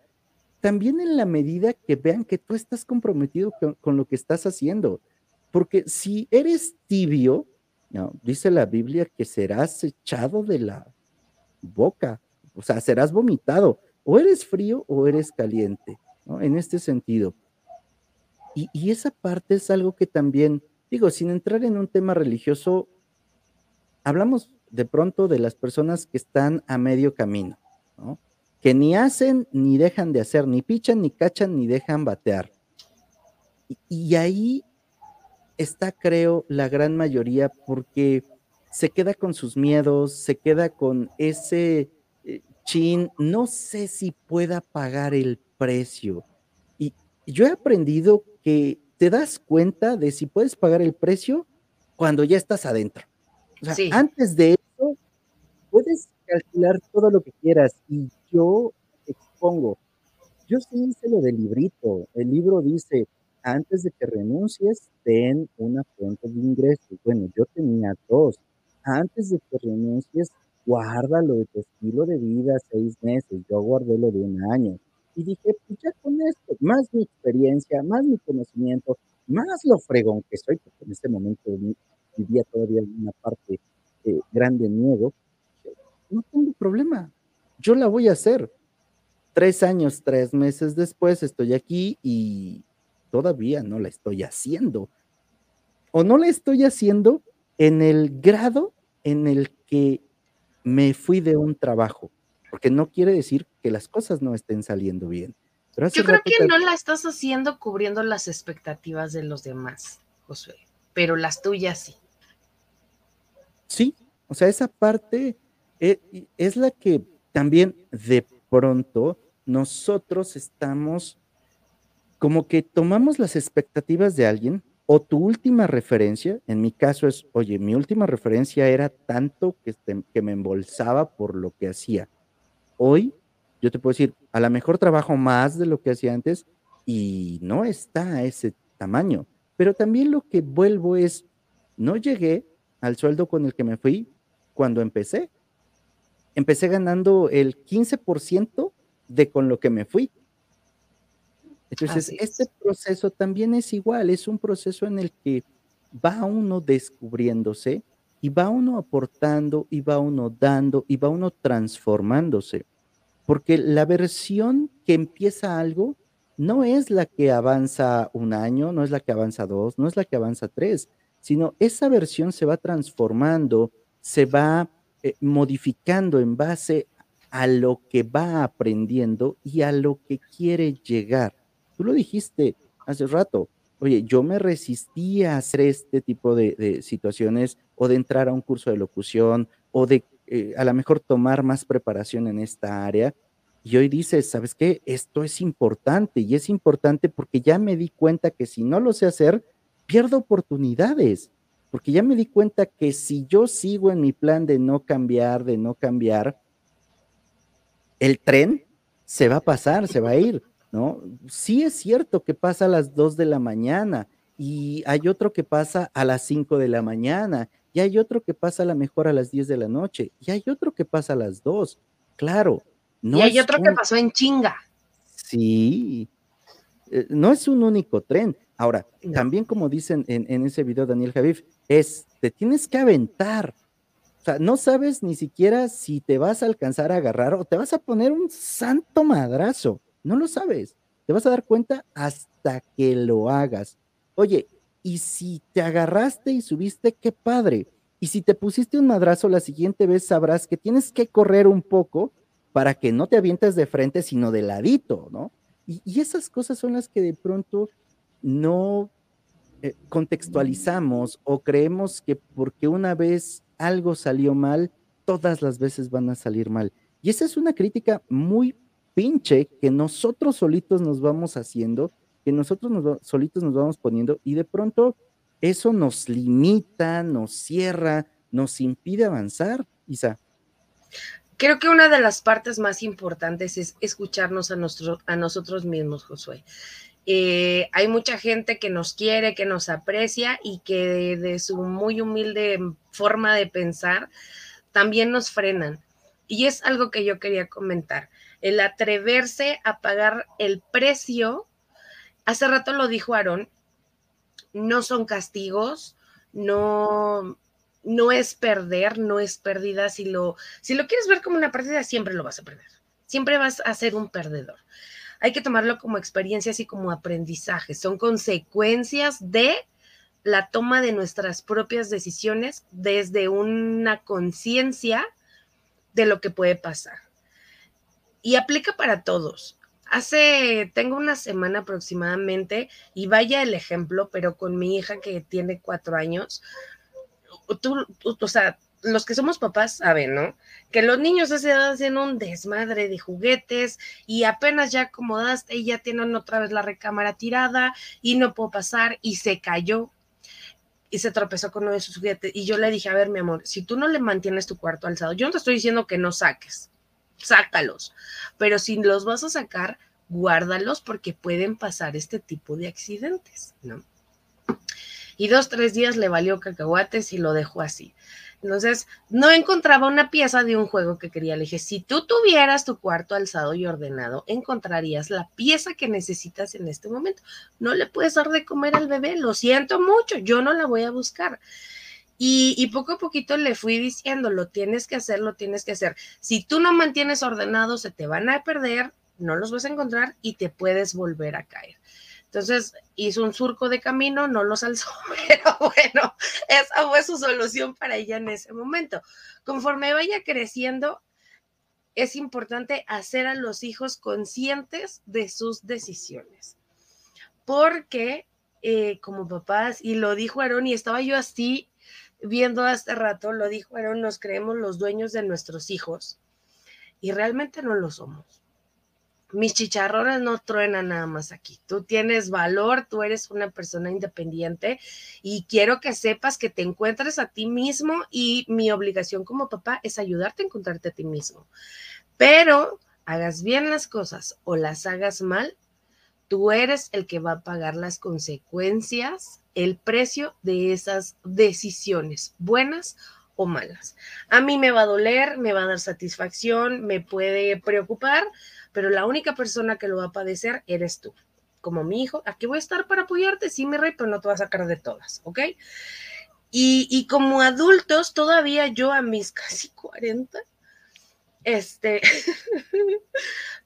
A: también en la medida que vean que tú estás comprometido con, lo que estás haciendo. Porque si eres tibio, no, dice la Biblia que serás echado de la, boca, o sea, serás vomitado, o eres frío o eres caliente. En este sentido. Y, esa parte es algo que también, digo, sin entrar en un tema religioso, hablamos de pronto de las personas que están a medio camino, ¿no? Que ni hacen ni dejan de hacer, ni pichan, ni cachan, ni dejan batear. Y, y ahí está, creo, la gran mayoría, porque se queda con sus miedos, se queda con ese eh, chin, no sé si pueda pagar el precio. Y yo he aprendido que te das cuenta de si puedes pagar el precio cuando ya estás adentro. O sea, antes de eso, puedes calcular todo lo que quieras y yo expongo. Yo sí hice lo del librito. El libro dice, antes de que renuncies, ten una fuente de ingresos. Bueno, yo tenía dos. Antes de que renuncies, guarda lo de tu estilo de vida seis meses. Yo guardé lo de un año. Y dije, pues ya con esto, más mi experiencia, más mi conocimiento, más lo fregón que soy, porque en este momento vivía todavía una parte eh, grande miedo, no tengo problema. Yo la voy a hacer. Tres años, tres meses después estoy aquí y todavía no la estoy haciendo. O no la estoy haciendo en el grado en el que me fui de un trabajo, porque no quiere decir que las cosas no estén saliendo bien.
B: Yo creo que no la estás haciendo cubriendo las expectativas de los demás, Josué, pero las tuyas sí.
A: Sí, o sea, esa parte eh, es la que también de pronto nosotros estamos como que tomamos las expectativas de alguien o tu última referencia, en mi caso es, oye, mi última referencia era tanto que, me embolsaba por lo que hacía. Hoy, yo te puedo decir, a lo mejor trabajo más de lo que hacía antes y no está a ese tamaño, pero también lo que vuelvo es, no llegué al sueldo con el que me fui cuando empecé. Empecé ganando el 15% de con lo que me fui. Entonces, este proceso también es igual, es un proceso en el que va uno descubriéndose y va uno aportando y va uno dando y va uno transformándose. Porque la versión que empieza algo no es la que avanza un año, no es la que avanza dos, no es la que avanza tres, sino esa versión se va transformando, se va eh, modificando en base a lo que va aprendiendo y a lo que quiere llegar. Tú lo dijiste hace rato. Oye, yo me resistía a hacer este tipo de, situaciones o de entrar a un curso de locución o de eh, a lo mejor tomar más preparación en esta área. Y hoy dices, ¿sabes qué? Esto es importante y es importante porque ya me di cuenta que si no lo sé hacer, pierdo oportunidades. Porque ya me di cuenta que si yo sigo en mi plan de no cambiar, de no cambiar, el tren se va a pasar, se va a ir. ¿No? Sí es cierto que pasa a las 2 de la mañana y hay otro que pasa a las 5 de la mañana y hay otro que pasa a lo mejor a las 10 de la noche y hay otro que pasa a las 2. Claro.
B: No y hay otro que pasó en chinga.
A: Sí. Eh, no es un único tren. Ahora, también como dicen en, en, ese video Daniel Javif, es, te tienes que aventar. O sea, no sabes ni siquiera si te vas a alcanzar a agarrar o te vas a poner un santo madrazo. No lo sabes. Te vas a dar cuenta hasta que lo hagas. Oye, y si te agarraste y subiste, qué padre. Y si te pusiste un madrazo la siguiente vez, sabrás que tienes que correr un poco para que no te avientes de frente, sino de ladito, ¿no? Y, esas cosas son las que de pronto no eh, contextualizamos o creemos que porque una vez algo salió mal, todas las veces van a salir mal. Y esa es una crítica muy pinche que nosotros solitos nos vamos haciendo, que nosotros nos, solitos nos vamos poniendo y de pronto eso nos limita, nos cierra, nos impide avanzar, Isa.
B: Creo que una de las partes más importantes es escucharnos a, a nosotros mismos, Josué. Eh, hay mucha gente que nos quiere, que nos aprecia y que de su muy humilde forma de pensar también nos frenan. Y es algo que yo quería comentar el atreverse a pagar el precio. Hace rato lo dijo Aarón, no son castigos, no, no es perder, no es pérdida. Si lo, si lo quieres ver como una pérdida, siempre lo vas a perder. Siempre vas a ser un perdedor. Hay que tomarlo como experiencias y como aprendizaje. Son consecuencias de la toma de nuestras propias decisiones desde una conciencia de lo que puede pasar y aplica para todos. Hace, tengo una semana aproximadamente, y vaya el ejemplo, pero con mi hija que tiene cuatro años, tú, o sea, los que somos papás saben, ¿no? Que los niños edad hacen un desmadre de juguetes y apenas ya acomodaste y ya tienen otra vez la recámara tirada y no puedo pasar y se cayó y se tropezó con uno de sus juguetes. Y yo le dije, a ver, mi amor, si tú no le mantienes tu cuarto alzado, yo no te estoy diciendo que no saques, sácalos, pero si los vas a sacar, guárdalos porque pueden pasar este tipo de accidentes, ¿no? Y dos, tres días le valió cacahuates y lo dejó así. Entonces, no encontraba una pieza de un juego que quería. Le dije, si tú tuvieras tu cuarto alzado y ordenado, encontrarías la pieza que necesitas en este momento. No le puedes dar de comer al bebé, lo siento mucho, yo no la voy a buscar. Y, poco a poquito le fui diciendo, lo tienes que hacer, lo tienes que hacer. Si tú no mantienes ordenado, se te van a perder, no los vas a encontrar y te puedes volver a caer. Entonces hizo un surco de camino, no los alzó, pero bueno, esa fue su solución para ella en ese momento. Conforme vaya creciendo, es importante hacer a los hijos conscientes de sus decisiones. Porque eh, como papás, y lo dijo Aaron, y estaba yo así viendo hace rato, lo dijo Aaron, nos creemos los dueños de nuestros hijos y realmente no lo somos mis chicharrones no truenan nada más aquí. Tú tienes valor, tú eres una persona independiente y quiero que sepas que te encuentres a ti mismo y mi obligación como papá es ayudarte a encontrarte a ti mismo. Pero hagas bien las cosas o las hagas mal, tú eres el que va a pagar las consecuencias, el precio de esas decisiones, buenas o malas. A mí me va a doler, me va a dar satisfacción, me puede preocupar, pero la única persona que lo va a padecer eres tú. Como mi hijo, aquí voy a estar para apoyarte, sí, mi rey, pero no te vas a sacar de todas, ¿ok? Y, y como adultos, todavía yo a mis casi 40, este,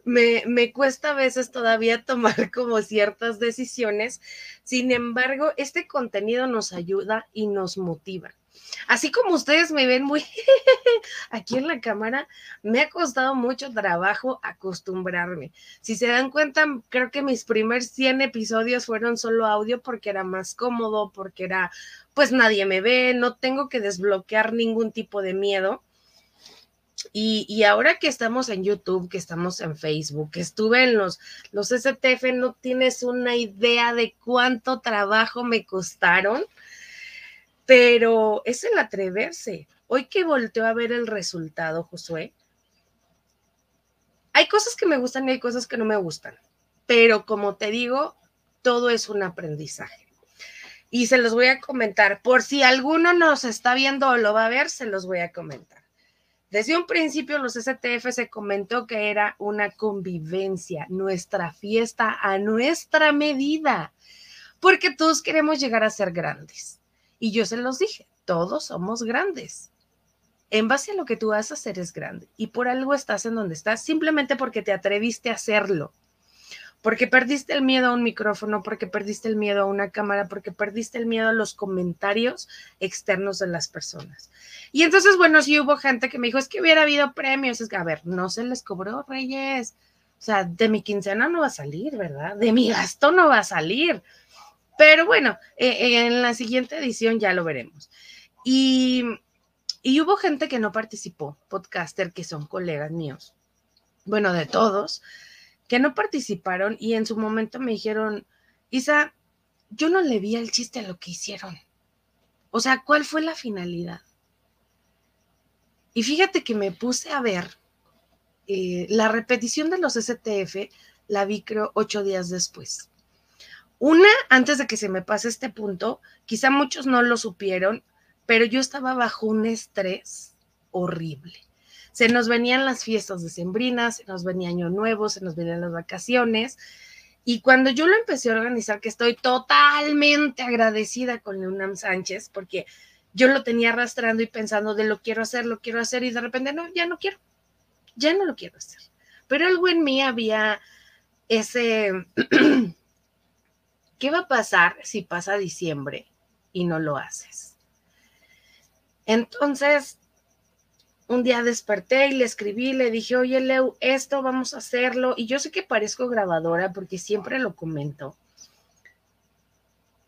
B: me, cuesta a veces todavía tomar como ciertas decisiones. Sin embargo, este contenido nos ayuda y nos motiva. Así como ustedes me ven muy aquí en la cámara, me ha costado mucho trabajo acostumbrarme. Si se dan cuenta, creo que mis primeros 100 episodios fueron solo audio porque era más cómodo, porque era, pues nadie me ve, no tengo que desbloquear ningún tipo de miedo. Y, ahora que estamos en YouTube, que estamos en Facebook, que estuve en los, los STF, no tienes una idea de cuánto trabajo me costaron pero es el atreverse. Hoy que volteo a ver el resultado, Josué, hay cosas que me gustan y hay cosas que no me gustan, pero como te digo, todo es un aprendizaje. Y se los voy a comentar, por si alguno nos está viendo o lo va a ver, se los voy a comentar. Desde un principio los STF se comentó que era una convivencia, nuestra fiesta a nuestra medida, porque todos queremos llegar a ser grandes y yo se los dije, todos somos grandes. En base a lo que tú vas a hacer es grande. Y por algo estás en donde estás, simplemente porque te atreviste a hacerlo. Porque perdiste el miedo a un micrófono, porque perdiste el miedo a una cámara, porque perdiste el miedo a los comentarios externos de las personas. Y entonces, bueno, sí hubo gente que me dijo, es que hubiera habido premios. Es que, a ver, no se les cobró, Reyes. O sea, de mi quincena no va a salir, ¿verdad? De mi gasto no va a salir. Pero bueno, eh, en la siguiente edición ya lo veremos. Y, y hubo gente que no participó, podcaster, que son colegas míos, bueno, de todos, que no participaron y en su momento me dijeron, Isa, yo no le vi el chiste a lo que hicieron. O sea, ¿cuál fue la finalidad? Y fíjate que me puse a ver eh, la repetición de los STF, la vi creo ocho días después. Una, antes de que se me pase este punto, quizá muchos no lo supieron, pero yo estaba bajo un estrés horrible. Se nos venían las fiestas decembrinas, se nos venía Año Nuevo, se nos venían las vacaciones. Y cuando yo lo empecé a organizar, que estoy totalmente agradecida con Leonam Sánchez, porque yo lo tenía arrastrando y pensando de lo quiero hacer, lo quiero hacer, y de repente no, ya no quiero, ya no lo quiero hacer. Pero algo en mí había ese ¿Qué va a pasar si pasa diciembre y no lo haces? Entonces, un día desperté y le escribí, le dije, oye, Leo, esto vamos a hacerlo. Y yo sé que parezco grabadora porque siempre lo comento.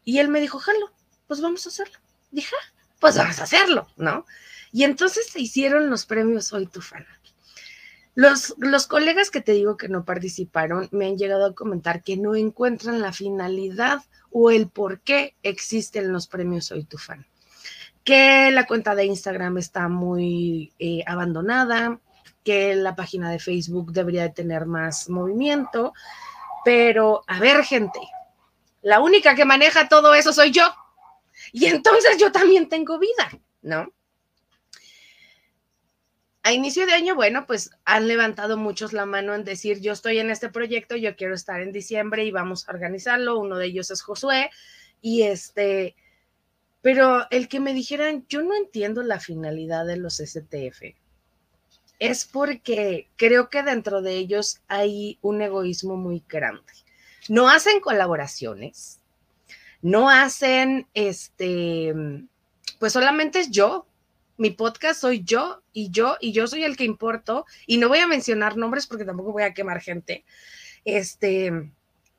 B: Y él me dijo, jalo, pues vamos a hacerlo. Dije, ah, pues vamos a hacerlo, ¿no? Y entonces se hicieron los premios Soy tu fan. Los, los colegas que te digo que no participaron me han llegado a comentar que no encuentran la finalidad o el por qué existen los premios Soy tu fan. Que la cuenta de Instagram está muy eh, abandonada, que la página de Facebook debería de tener más movimiento, pero a ver gente, la única que maneja todo eso soy yo. Y entonces yo también tengo vida, ¿no? A inicio de año, bueno, pues han levantado muchos la mano en decir, yo estoy en este proyecto, yo quiero estar en diciembre y vamos a organizarlo. Uno de ellos es Josué. Y este, pero el que me dijeran, yo no entiendo la finalidad de los STF es porque creo que dentro de ellos hay un egoísmo muy grande. No hacen colaboraciones, no hacen, este, pues solamente es yo. Mi podcast soy yo y yo y yo soy el que importo y no voy a mencionar nombres porque tampoco voy a quemar gente. Este,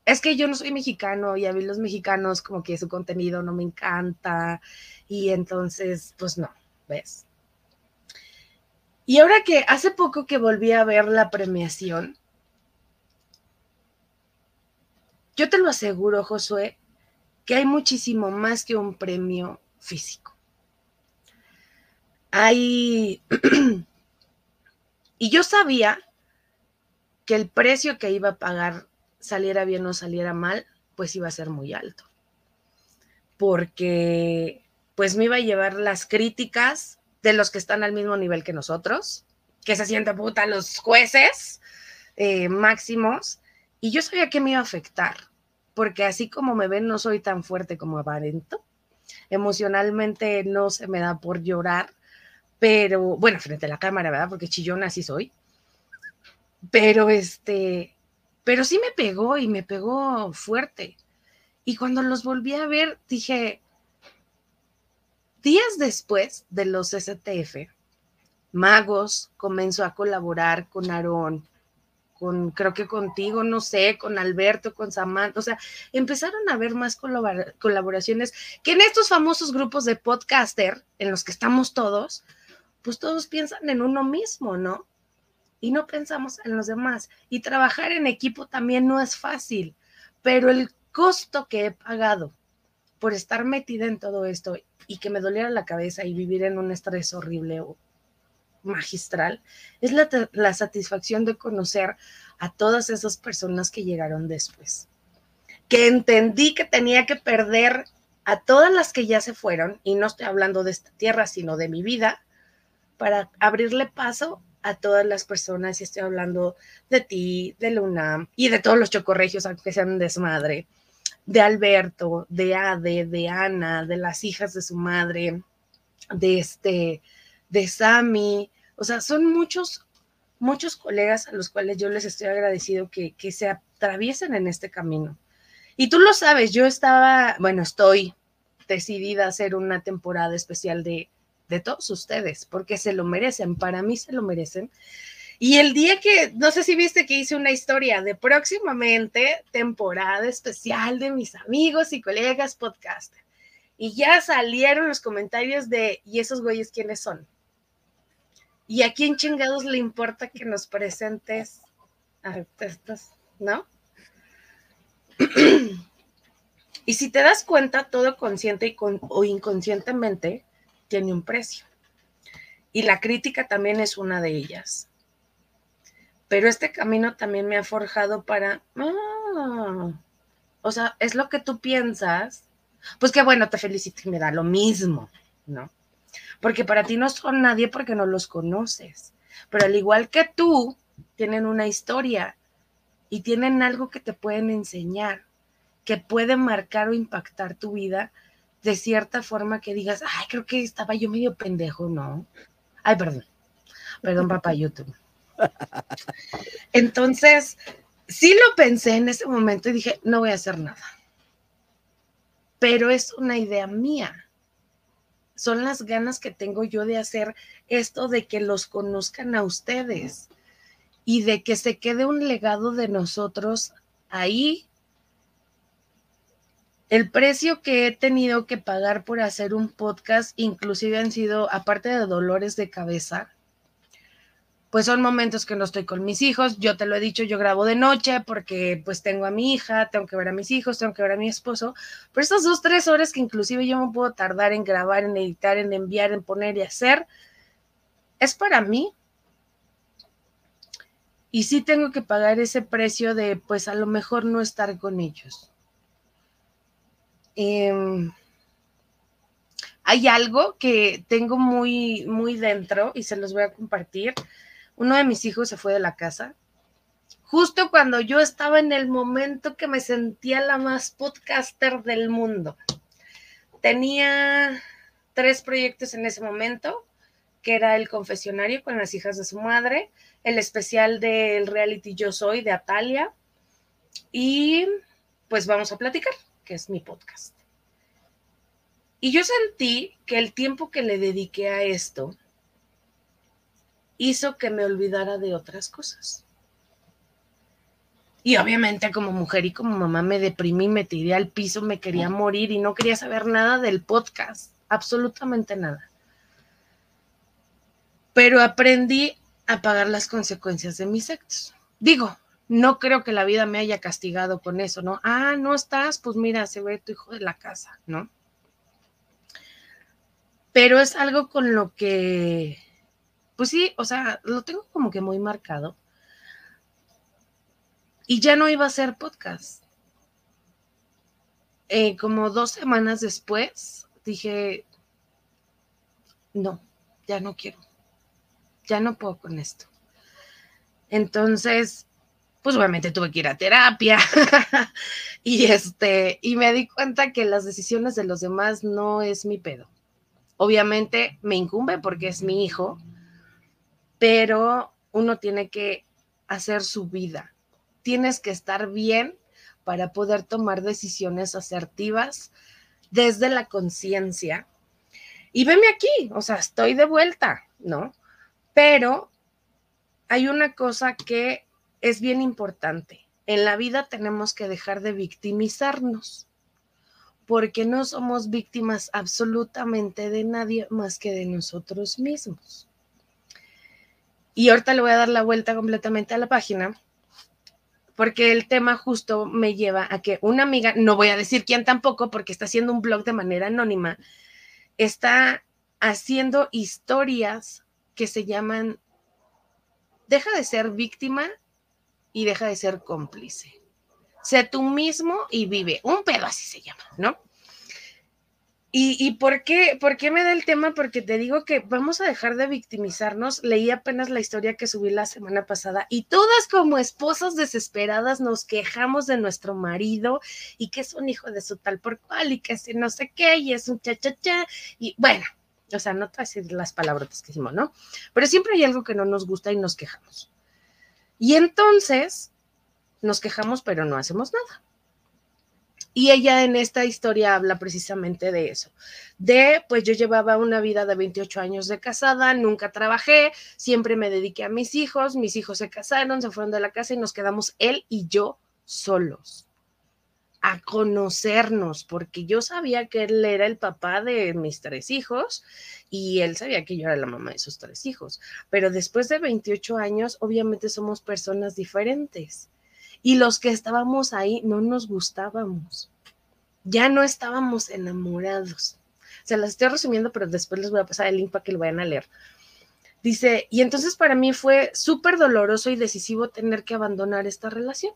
B: es que yo no soy mexicano y a mí los mexicanos como que su contenido no me encanta y entonces, pues no, ¿ves? Y ahora que hace poco que volví a ver la premiación, yo te lo aseguro, Josué, que hay muchísimo más que un premio físico. Hay... y yo sabía que el precio que iba a pagar, saliera bien o saliera mal, pues iba a ser muy alto. Porque pues me iba a llevar las críticas de los que están al mismo nivel que nosotros, que se sienten puta los jueces eh, máximos, y yo sabía que me iba a afectar, porque así como me ven, no soy tan fuerte como aparento. Emocionalmente no se me da por llorar, pero bueno, frente a la cámara, ¿verdad? Porque chillona así soy. Pero este, pero sí me pegó y me pegó fuerte. Y cuando los volví a ver, dije, Días después de los STF, Magos comenzó a colaborar con Aarón, con, creo que contigo, no sé, con Alberto, con Samantha, o sea, empezaron a haber más colaboraciones que en estos famosos grupos de podcaster en los que estamos todos, pues todos piensan en uno mismo, ¿no? Y no pensamos en los demás. Y trabajar en equipo también no es fácil, pero el costo que he pagado por estar metida en todo esto y que me doliera la cabeza y vivir en un estrés horrible o magistral, es la, la satisfacción de conocer a todas esas personas que llegaron después. Que entendí que tenía que perder a todas las que ya se fueron, y no estoy hablando de esta tierra, sino de mi vida, para abrirle paso a todas las personas, y estoy hablando de ti, de Luna y de todos los chocorregios, aunque sean desmadre, de Alberto, de Ade, de Ana, de las hijas de su madre, de este, de Sami, o sea, son muchos, muchos colegas a los cuales yo les estoy agradecido que, que se atraviesen en este camino. Y tú lo sabes, yo estaba, bueno, estoy decidida a hacer una temporada especial de, de todos ustedes, porque se lo merecen, para mí se lo merecen. Y el día que, no sé si viste que hice una historia de próximamente temporada especial de mis amigos y colegas podcaster. Y ya salieron los comentarios de, ¿y esos güeyes quiénes son? ¿Y a quién chingados le importa que nos presentes a estos, no? y si te das cuenta, todo consciente y o inconscientemente tiene un precio. Y la crítica también es una de ellas pero este camino también me ha forjado para, ah, o sea, es lo que tú piensas, pues qué bueno, te felicito y me da lo mismo, ¿no? Porque para ti no son nadie porque no los conoces, pero al igual que tú, tienen una historia y tienen algo que te pueden enseñar, que puede marcar o impactar tu vida de cierta forma que digas, ay, creo que estaba yo medio pendejo, ¿no? Ay, perdón, perdón, papá YouTube. Entonces, sí lo pensé en ese momento y dije, no voy a hacer nada. Pero es una idea mía. Son las ganas que tengo yo de hacer esto de que los conozcan a ustedes y de que se quede un legado de nosotros ahí el precio que he tenido que pagar por hacer un podcast, inclusive han sido, aparte de dolores de cabeza, pues son momentos que no estoy con mis hijos. Yo te lo he dicho, yo grabo de noche porque pues tengo a mi hija, tengo que ver a mis hijos, tengo que ver a mi esposo. Pero estas dos, tres horas que inclusive yo me puedo tardar en grabar, en editar, en enviar, en poner y hacer, es para mí. Y sí tengo que pagar ese precio de pues a lo mejor no estar con ellos. Em, hay algo que tengo muy, muy dentro y se los voy a compartir uno de mis hijos se fue de la casa. Justo cuando yo estaba en el momento que me sentía la más podcaster del mundo. Tenía tres proyectos en ese momento, que era el confesionario con las hijas de su madre, el especial del reality Yo Soy de Atalia y pues vamos a platicar, que es mi podcast. Y yo sentí que el tiempo que le dediqué a esto hizo que me olvidara de otras cosas. Y obviamente como mujer y como mamá me deprimí, me tiré al piso, me quería morir y no quería saber nada del podcast, absolutamente nada. Pero aprendí a pagar las consecuencias de mis actos. Digo, no creo que la vida me haya castigado con eso, ¿no? Ah, no estás, pues mira, se ve tu hijo de la casa, ¿no? Pero es algo con lo que pues sí, o sea, lo tengo como que muy marcado. Y ya no iba a ser podcast. Eh, como dos semanas después dije, no, ya no quiero, ya no puedo con esto. Entonces, pues obviamente tuve que ir a terapia y este, y me di cuenta que las decisiones de los demás no es mi pedo. Obviamente me incumbe porque es mi hijo, pero uno tiene que hacer su vida. Tienes que estar bien para poder tomar decisiones asertivas desde la conciencia. Y veme aquí, o sea, estoy de vuelta, ¿no? Pero hay una cosa que es bien importante. En la vida tenemos que dejar de victimizarnos, porque no somos víctimas absolutamente de nadie más que de nosotros mismos. Y ahorita le voy a dar la vuelta completamente a la página, porque el tema justo me lleva a que una amiga, no voy a decir quién tampoco, porque está haciendo un blog de manera anónima, está haciendo historias que se llaman Deja de ser víctima y deja de ser cómplice. Sé tú mismo y vive. Un pedo así se llama, ¿no? ¿Y, por, qué, por qué me da el tema? Porque te digo que vamos a dejar de victimizarnos. Leí apenas la historia que subí la semana pasada y todas como esposas desesperadas nos quejamos de nuestro marido y que es un hijo de su tal por cual y que si no sé qué y es un cha cha cha. Y bueno, o sea, no te voy a decir las palabras que hicimos, ¿no? Pero siempre hay algo que no nos gusta y nos quejamos. Y entonces nos quejamos, pero no hacemos nada. Y ella en esta historia habla precisamente de eso, de pues yo llevaba una vida de 28 años de casada, nunca trabajé, siempre me dediqué a mis hijos, mis hijos se casaron, se fueron de la casa y nos quedamos él y yo solos a conocernos, porque yo sabía que él era el papá de mis tres hijos y él sabía que yo era la mamá de sus tres hijos. Pero después de 28 años, obviamente somos personas diferentes y los que estábamos ahí no nos gustábamos. Ya no estábamos enamorados. Se las estoy resumiendo, pero después les voy a pasar el link para que lo vayan a leer. Dice, y entonces para mí fue súper doloroso y decisivo tener que abandonar esta relación.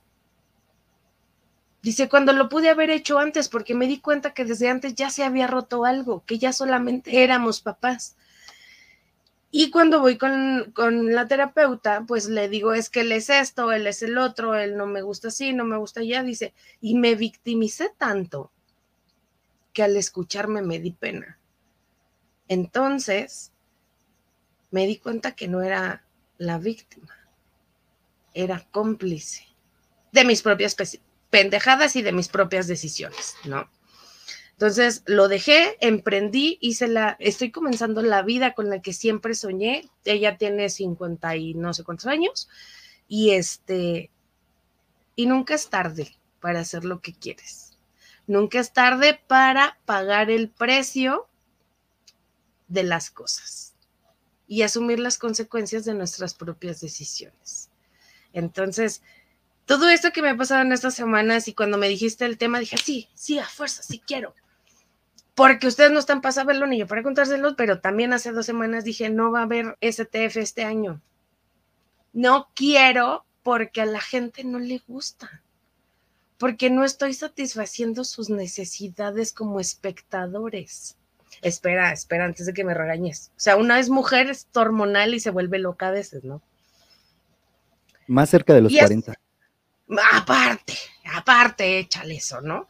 B: Dice, cuando lo pude haber hecho antes, porque me di cuenta que desde antes ya se había roto algo, que ya solamente éramos papás. Y cuando voy con, la terapeuta, pues le digo, es que él es esto, él es el otro, él no me gusta así, no me gusta ya, dice, y me victimicé tanto que al escucharme me di pena. Entonces, me di cuenta que no era la víctima, era cómplice de mis propias pendejadas y de mis propias decisiones, ¿no? Entonces lo dejé, emprendí, hice la, estoy comenzando la vida con la que siempre soñé. Ella tiene 50 y no sé cuántos años y este, y nunca es tarde para hacer lo que quieres. Nunca es tarde para pagar el precio de las cosas y asumir las consecuencias de nuestras propias decisiones. Entonces, todo esto que me ha pasado en estas semanas y cuando me dijiste el tema, dije, sí, sí, a fuerza, sí quiero. Porque ustedes no están para saberlo ni yo para contárselos, pero también hace dos semanas dije, no va a haber STF este año. No quiero porque a la gente no le gusta. Porque no estoy satisfaciendo sus necesidades como espectadores. Espera, espera, antes de que me regañes. O sea, una es mujer, es hormonal y se vuelve loca a veces, ¿no?
A: Más cerca de los 40.
B: Aparte, aparte, échale eso, ¿no?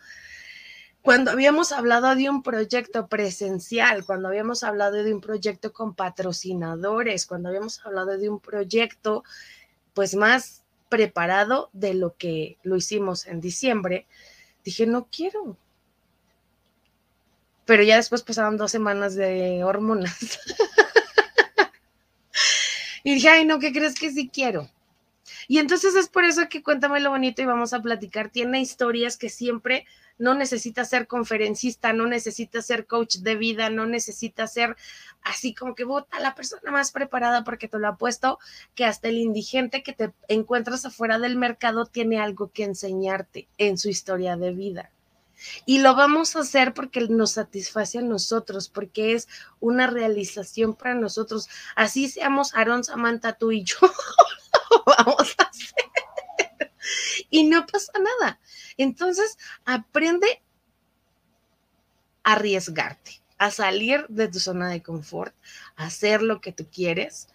B: Cuando habíamos hablado de un proyecto presencial, cuando habíamos hablado de un proyecto con patrocinadores, cuando habíamos hablado de un proyecto pues más preparado de lo que lo hicimos en diciembre, dije, no quiero. Pero ya después pasaron dos semanas de hormonas. y dije, ay, no, ¿qué crees que sí quiero? Y entonces es por eso que Cuéntame lo bonito y vamos a platicar. Tiene historias que siempre no necesita ser conferencista, no necesita ser coach de vida, no necesita ser así como que vota la persona más preparada porque te lo ha puesto, que hasta el indigente que te encuentras afuera del mercado tiene algo que enseñarte en su historia de vida. Y lo vamos a hacer porque nos satisface a nosotros, porque es una realización para nosotros. Así seamos Aaron, Samantha, tú y yo, vamos a hacer. Y no pasa nada. Entonces, aprende a arriesgarte, a salir de tu zona de confort, a hacer lo que tú quieres.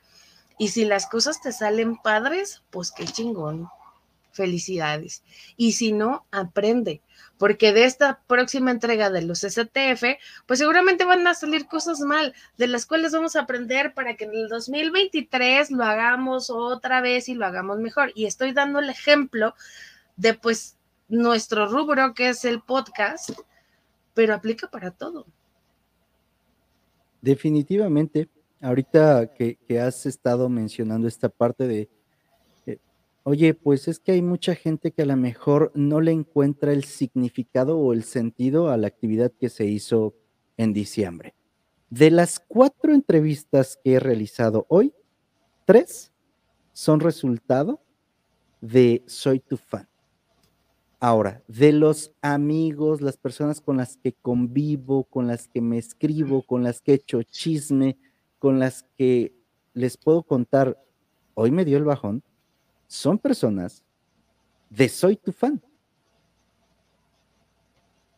B: Y si las cosas te salen padres, pues qué chingón. Felicidades. Y si no, aprende, porque de esta próxima entrega de los STF, pues seguramente van a salir cosas mal, de las cuales vamos a aprender para que en el 2023 lo hagamos otra vez y lo hagamos mejor. Y estoy dando el ejemplo de pues nuestro rubro que es el podcast, pero aplica para todo.
A: Definitivamente, ahorita que, que has estado mencionando esta parte de Oye, pues es que hay mucha gente que a lo mejor no le encuentra el significado o el sentido a la actividad que se hizo en diciembre. De las cuatro entrevistas que he realizado hoy, tres son resultado de Soy tu fan. Ahora, de los amigos, las personas con las que convivo, con las que me escribo, con las que he hecho chisme, con las que les puedo contar, hoy me dio el bajón, son personas de soy tu fan.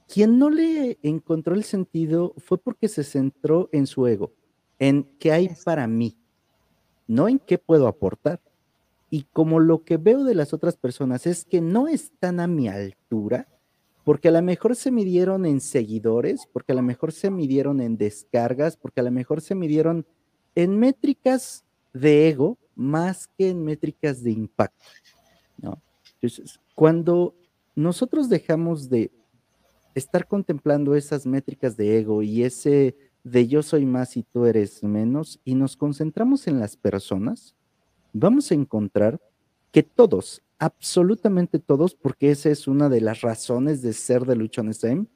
A: Quien no le encontró el sentido fue porque se centró en su ego, en qué hay para mí, no en qué puedo aportar. Y como lo que veo de las otras personas es que no están a mi altura, porque a lo mejor se midieron en seguidores, porque a lo mejor se midieron en descargas, porque a lo mejor se midieron en métricas de ego más que en métricas de impacto. Entonces, cuando nosotros dejamos de estar contemplando esas métricas de ego y ese de yo soy más y tú eres menos y nos concentramos en las personas, vamos a encontrar que todos, absolutamente todos, porque esa es una de las razones de ser de Luchon SM,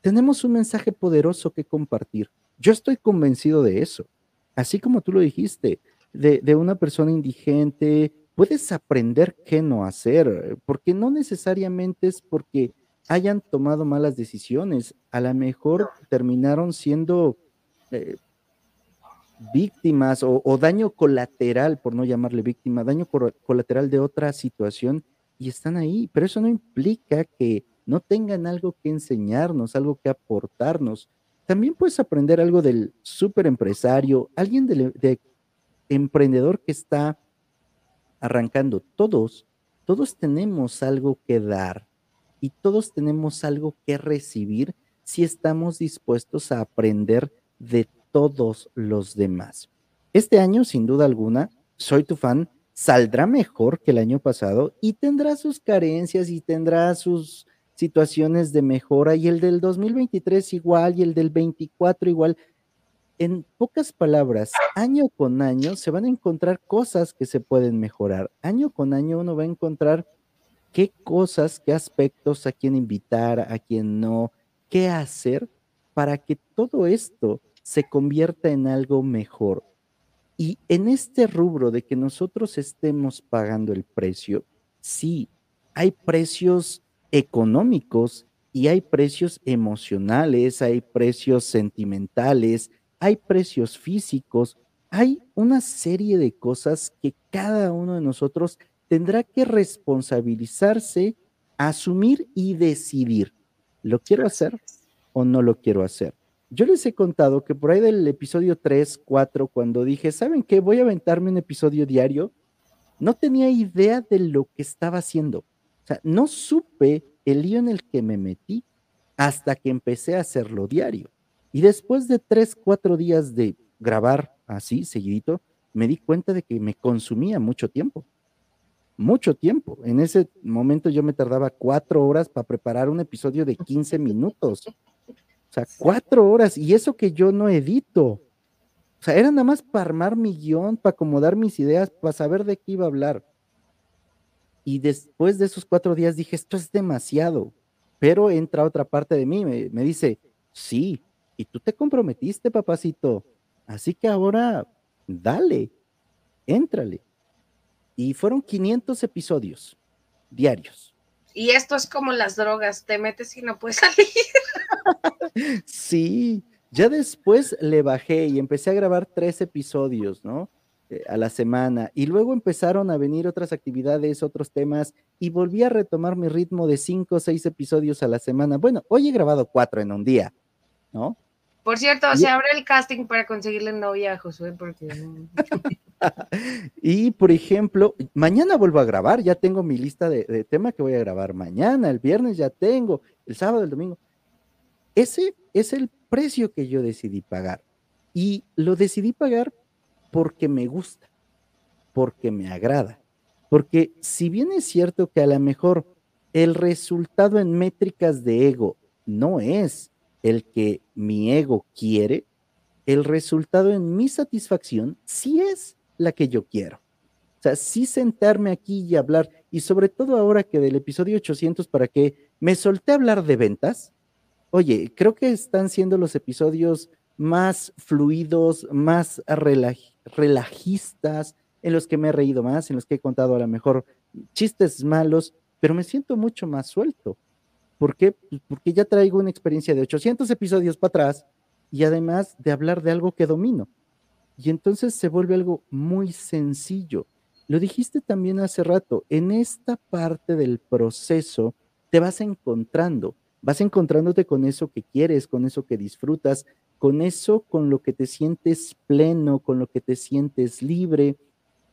A: tenemos un mensaje poderoso que compartir. Yo estoy convencido de eso. Así como tú lo dijiste, de, una persona indigente, puedes aprender qué no hacer, porque no necesariamente es porque hayan tomado malas decisiones, a lo mejor terminaron siendo eh, víctimas o, daño colateral, por no llamarle víctima, daño colateral de otra situación y están ahí, pero eso no implica que no tengan algo que enseñarnos, algo que aportarnos. También puedes aprender algo del super empresario, alguien de, de emprendedor que está arrancando, todos, todos tenemos algo que dar y todos tenemos algo que recibir si estamos dispuestos a aprender de todos los demás. Este año, sin duda alguna, soy tu fan, saldrá mejor que el año pasado y tendrá sus carencias y tendrá sus situaciones de mejora y el del 2023 igual y el del 24 igual, en pocas palabras, año con año se van a encontrar cosas que se pueden mejorar. Año con año uno va a encontrar qué cosas, qué aspectos, a quién invitar, a quién no, qué hacer para que todo esto se convierta en algo mejor. Y en este rubro de que nosotros estemos pagando el precio, sí, hay precios económicos y hay precios emocionales, hay precios sentimentales, hay precios físicos, hay una serie de cosas que cada uno de nosotros tendrá que responsabilizarse, asumir y decidir. ¿Lo quiero hacer o no lo quiero hacer? Yo les he contado que por ahí del episodio 3, 4, cuando dije, ¿saben qué? Voy a aventarme un episodio diario, no tenía idea de lo que estaba haciendo. O sea, no supe el lío en el que me metí hasta que empecé a hacerlo diario. Y después de tres, cuatro días de grabar así, seguidito, me di cuenta de que me consumía mucho tiempo. Mucho tiempo. En ese momento yo me tardaba cuatro horas para preparar un episodio de 15 minutos. O sea, cuatro horas. Y eso que yo no edito. O sea, era nada más para armar mi guion, para acomodar mis ideas, para saber de qué iba a hablar. Y después de esos cuatro días dije, esto es demasiado. Pero entra otra parte de mí, me, me dice, sí, y tú te comprometiste, papacito. Así que ahora, dale, éntrale. Y fueron 500 episodios diarios.
B: Y esto es como las drogas, te metes y no puedes salir.
A: sí, ya después le bajé y empecé a grabar tres episodios, ¿no? Eh, a la semana. Y luego empezaron a venir otras actividades, otros temas, y volví a retomar mi ritmo de cinco o seis episodios a la semana. Bueno, hoy he grabado cuatro en un día, ¿no?
B: Por cierto, se abre el casting para conseguirle novia a Josué, porque
A: y por ejemplo, mañana vuelvo a grabar, ya tengo mi lista de, de tema que voy a grabar mañana, el viernes ya tengo, el sábado, el domingo. Ese es el precio que yo decidí pagar. Y lo decidí pagar porque me gusta, porque me agrada. Porque si bien es cierto que a lo mejor el resultado en métricas de ego no es el que mi ego quiere, el resultado en mi satisfacción sí es la que yo quiero. O sea, sí sentarme aquí y hablar, y sobre todo ahora que del episodio 800 para que me solté a hablar de ventas, oye, creo que están siendo los episodios más fluidos, más relajistas, en los que me he reído más, en los que he contado a lo mejor chistes malos, pero me siento mucho más suelto. ¿Por qué? Pues porque ya traigo una experiencia de 800 episodios para atrás y además de hablar de algo que domino. Y entonces se vuelve algo muy sencillo. Lo dijiste también hace rato, en esta parte del proceso te vas encontrando, vas encontrándote con eso que quieres, con eso que disfrutas, con eso con lo que te sientes pleno, con lo que te sientes libre,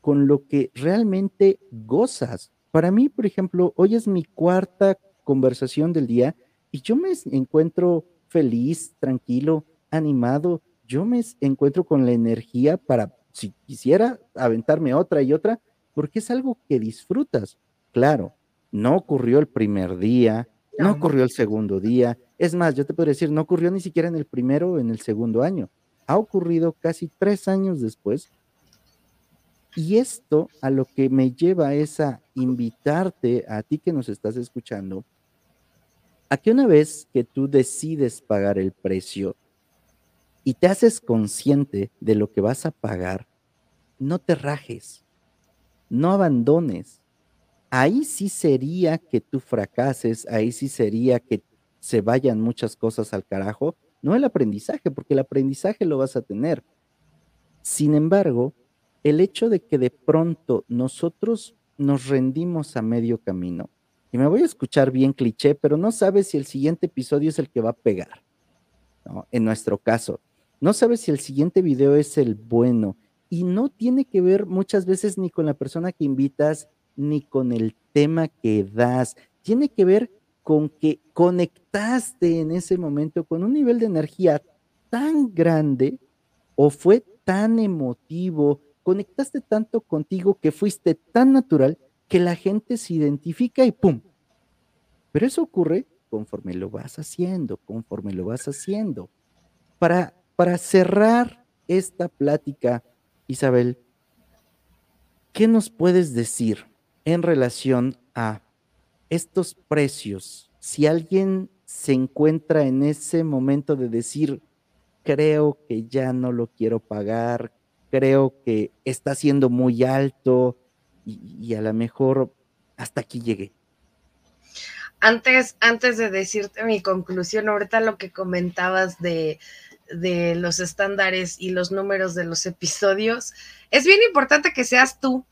A: con lo que realmente gozas. Para mí, por ejemplo, hoy es mi cuarta conversación del día y yo me encuentro feliz, tranquilo, animado, yo me encuentro con la energía para, si quisiera, aventarme otra y otra, porque es algo que disfrutas. Claro, no ocurrió el primer día, no ocurrió el segundo día, es más, yo te puedo decir, no ocurrió ni siquiera en el primero o en el segundo año. Ha ocurrido casi tres años después. Y esto a lo que me lleva es a invitarte a ti que nos estás escuchando, a que una vez que tú decides pagar el precio y te haces consciente de lo que vas a pagar, no te rajes, no abandones. Ahí sí sería que tú fracases, ahí sí sería que se vayan muchas cosas al carajo, no el aprendizaje, porque el aprendizaje lo vas a tener. Sin embargo, el hecho de que de pronto nosotros nos rendimos a medio camino, y me voy a escuchar bien cliché, pero no sabes si el siguiente episodio es el que va a pegar, en nuestro caso. No sabes si el siguiente video es el bueno, y no tiene que ver muchas veces ni con la persona que invitas, ni con el tema que das, tiene que ver con que conectaste en ese momento con un nivel de energía tan grande o fue tan emotivo, conectaste tanto contigo que fuiste tan natural que la gente se identifica y ¡pum! Pero eso ocurre conforme lo vas haciendo, conforme lo vas haciendo. Para, para cerrar esta plática, Isabel, ¿qué nos puedes decir en relación a estos precios, si alguien se encuentra en ese momento de decir, creo que ya no lo quiero pagar, creo que está siendo muy alto y, a lo mejor hasta aquí llegué.
B: Antes, antes de decirte mi conclusión, ahorita lo que comentabas de, de los estándares y los números de los episodios, es bien importante que seas tú.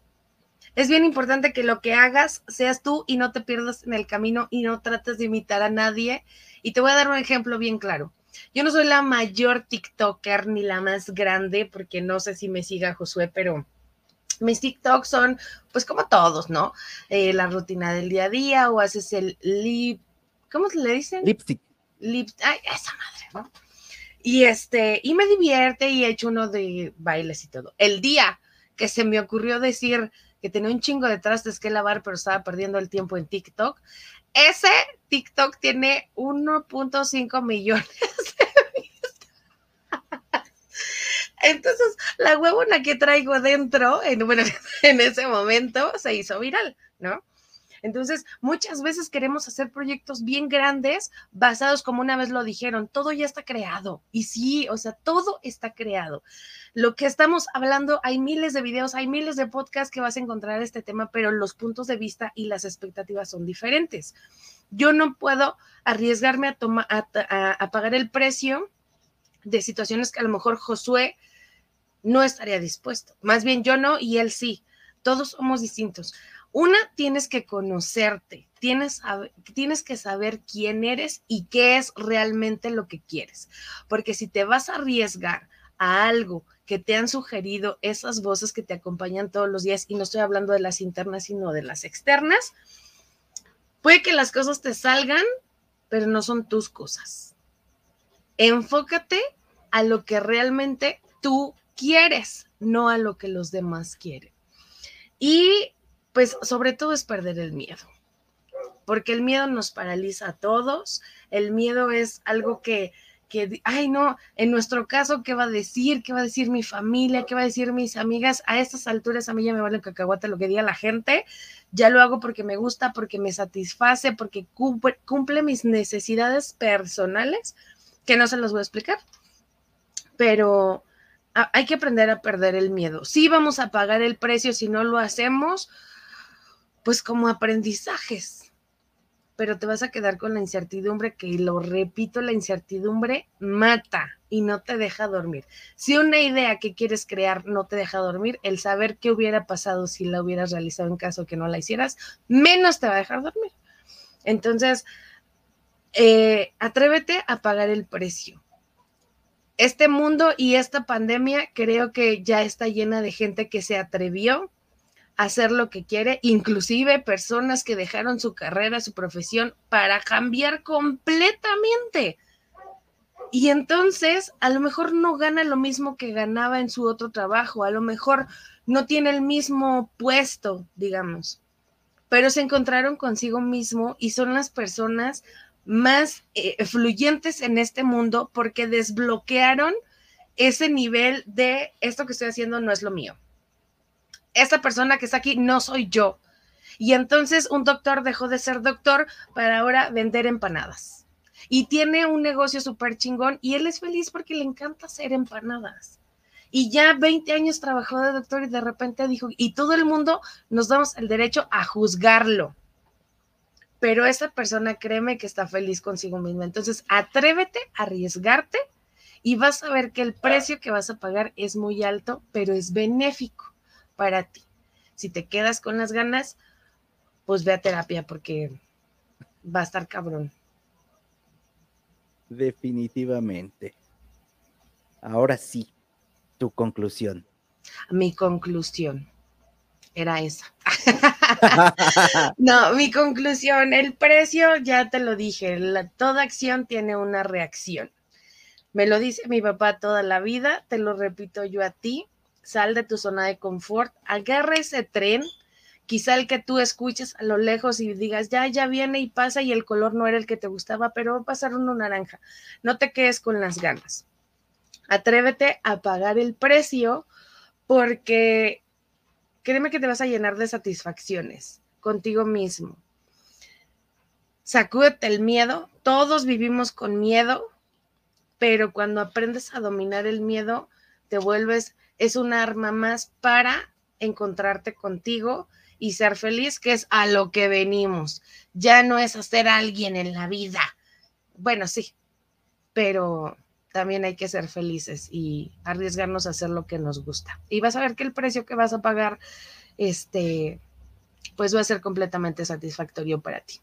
B: Es bien importante que lo que hagas seas tú y no te pierdas en el camino y no trates de imitar a nadie. Y te voy a dar un ejemplo bien claro. Yo no soy la mayor TikToker ni la más grande, porque no sé si me siga Josué, pero mis TikToks son, pues como todos, ¿no? Eh, la rutina del día a día o haces el lip, ¿cómo se le dicen?
A: Lipstick.
B: Lip, ay, esa madre, ¿no? Y este, y me divierte y he hecho uno de bailes y todo. El día que se me ocurrió decir que tenía un chingo de trastes que lavar, pero estaba perdiendo el tiempo en TikTok, ese TikTok tiene 1.5 millones de. Entonces, la huevona que traigo dentro, en, bueno, en ese momento se hizo viral, ¿no? Entonces, muchas veces queremos hacer proyectos bien grandes basados, como una vez lo dijeron, todo ya está creado. Y sí, o sea, todo está creado. Lo que estamos hablando, hay miles de videos, hay miles de podcasts que vas a encontrar este tema, pero los puntos de vista y las expectativas son diferentes. Yo no puedo arriesgarme a, a, a pagar el precio de situaciones que a lo mejor Josué no estaría dispuesto. Más bien yo no y él sí. Todos somos distintos. Una, tienes que conocerte, tienes, tienes que saber quién eres y qué es realmente lo que quieres. Porque si te vas a arriesgar a algo que te han sugerido esas voces que te acompañan todos los días, y no estoy hablando de las internas, sino de las externas, puede que las cosas te salgan, pero no son tus cosas. Enfócate a lo que realmente tú quieres, no a lo que los demás quieren. Y pues sobre todo es perder el miedo, porque el miedo nos paraliza a todos, el miedo es algo que, que, ay no, en nuestro caso, ¿qué va a decir? ¿Qué va a decir mi familia? ¿Qué va a decir mis amigas? A estas alturas a mí ya me vale el cacahuate lo que diga la gente, ya lo hago porque me gusta, porque me satisface, porque cumple, cumple mis necesidades personales, que no se los voy a explicar, pero hay que aprender a perder el miedo. Sí vamos a pagar el precio si no lo hacemos, pues como aprendizajes, pero te vas a quedar con la incertidumbre que, lo repito, la incertidumbre mata y no te deja dormir. Si una idea que quieres crear no te deja dormir, el saber qué hubiera pasado si la hubieras realizado en caso que no la hicieras, menos te va a dejar dormir. Entonces, eh, atrévete a pagar el precio. Este mundo y esta pandemia creo que ya está llena de gente que se atrevió hacer lo que quiere, inclusive personas que dejaron su carrera, su profesión para cambiar completamente. Y entonces a lo mejor no gana lo mismo que ganaba en su otro trabajo, a lo mejor no tiene el mismo puesto, digamos, pero se encontraron consigo mismo y son las personas más eh, fluyentes en este mundo porque desbloquearon ese nivel de esto que estoy haciendo no es lo mío esta persona que está aquí no soy yo. Y entonces un doctor dejó de ser doctor para ahora vender empanadas. Y tiene un negocio súper chingón y él es feliz porque le encanta hacer empanadas. Y ya 20 años trabajó de doctor y de repente dijo, y todo el mundo nos damos el derecho a juzgarlo. Pero esa persona créeme que está feliz consigo misma. Entonces, atrévete a arriesgarte y vas a ver que el precio que vas a pagar es muy alto, pero es benéfico para ti. Si te quedas con las ganas, pues ve a terapia porque va a estar cabrón.
A: Definitivamente. Ahora sí, tu conclusión.
B: Mi conclusión era esa. no, mi conclusión, el precio, ya te lo dije, toda acción tiene una reacción. Me lo dice mi papá toda la vida, te lo repito yo a ti, sal de tu zona de confort, agarra ese tren, quizá el que tú escuches a lo lejos y digas, ya, ya viene y pasa y el color no era el que te gustaba, pero va a pasar uno naranja. No te quedes con las ganas. Atrévete a pagar el precio porque créeme que te vas a llenar de satisfacciones contigo mismo. sacúdete el miedo, todos vivimos con miedo, pero cuando aprendes a dominar el miedo, te vuelves, es un arma más para encontrarte contigo y ser feliz, que es a lo que venimos. Ya no es hacer alguien en la vida. Bueno, sí, pero también hay que ser felices y arriesgarnos a hacer lo que nos gusta. Y vas a ver que el precio que vas a pagar, este, pues va a ser completamente satisfactorio para ti.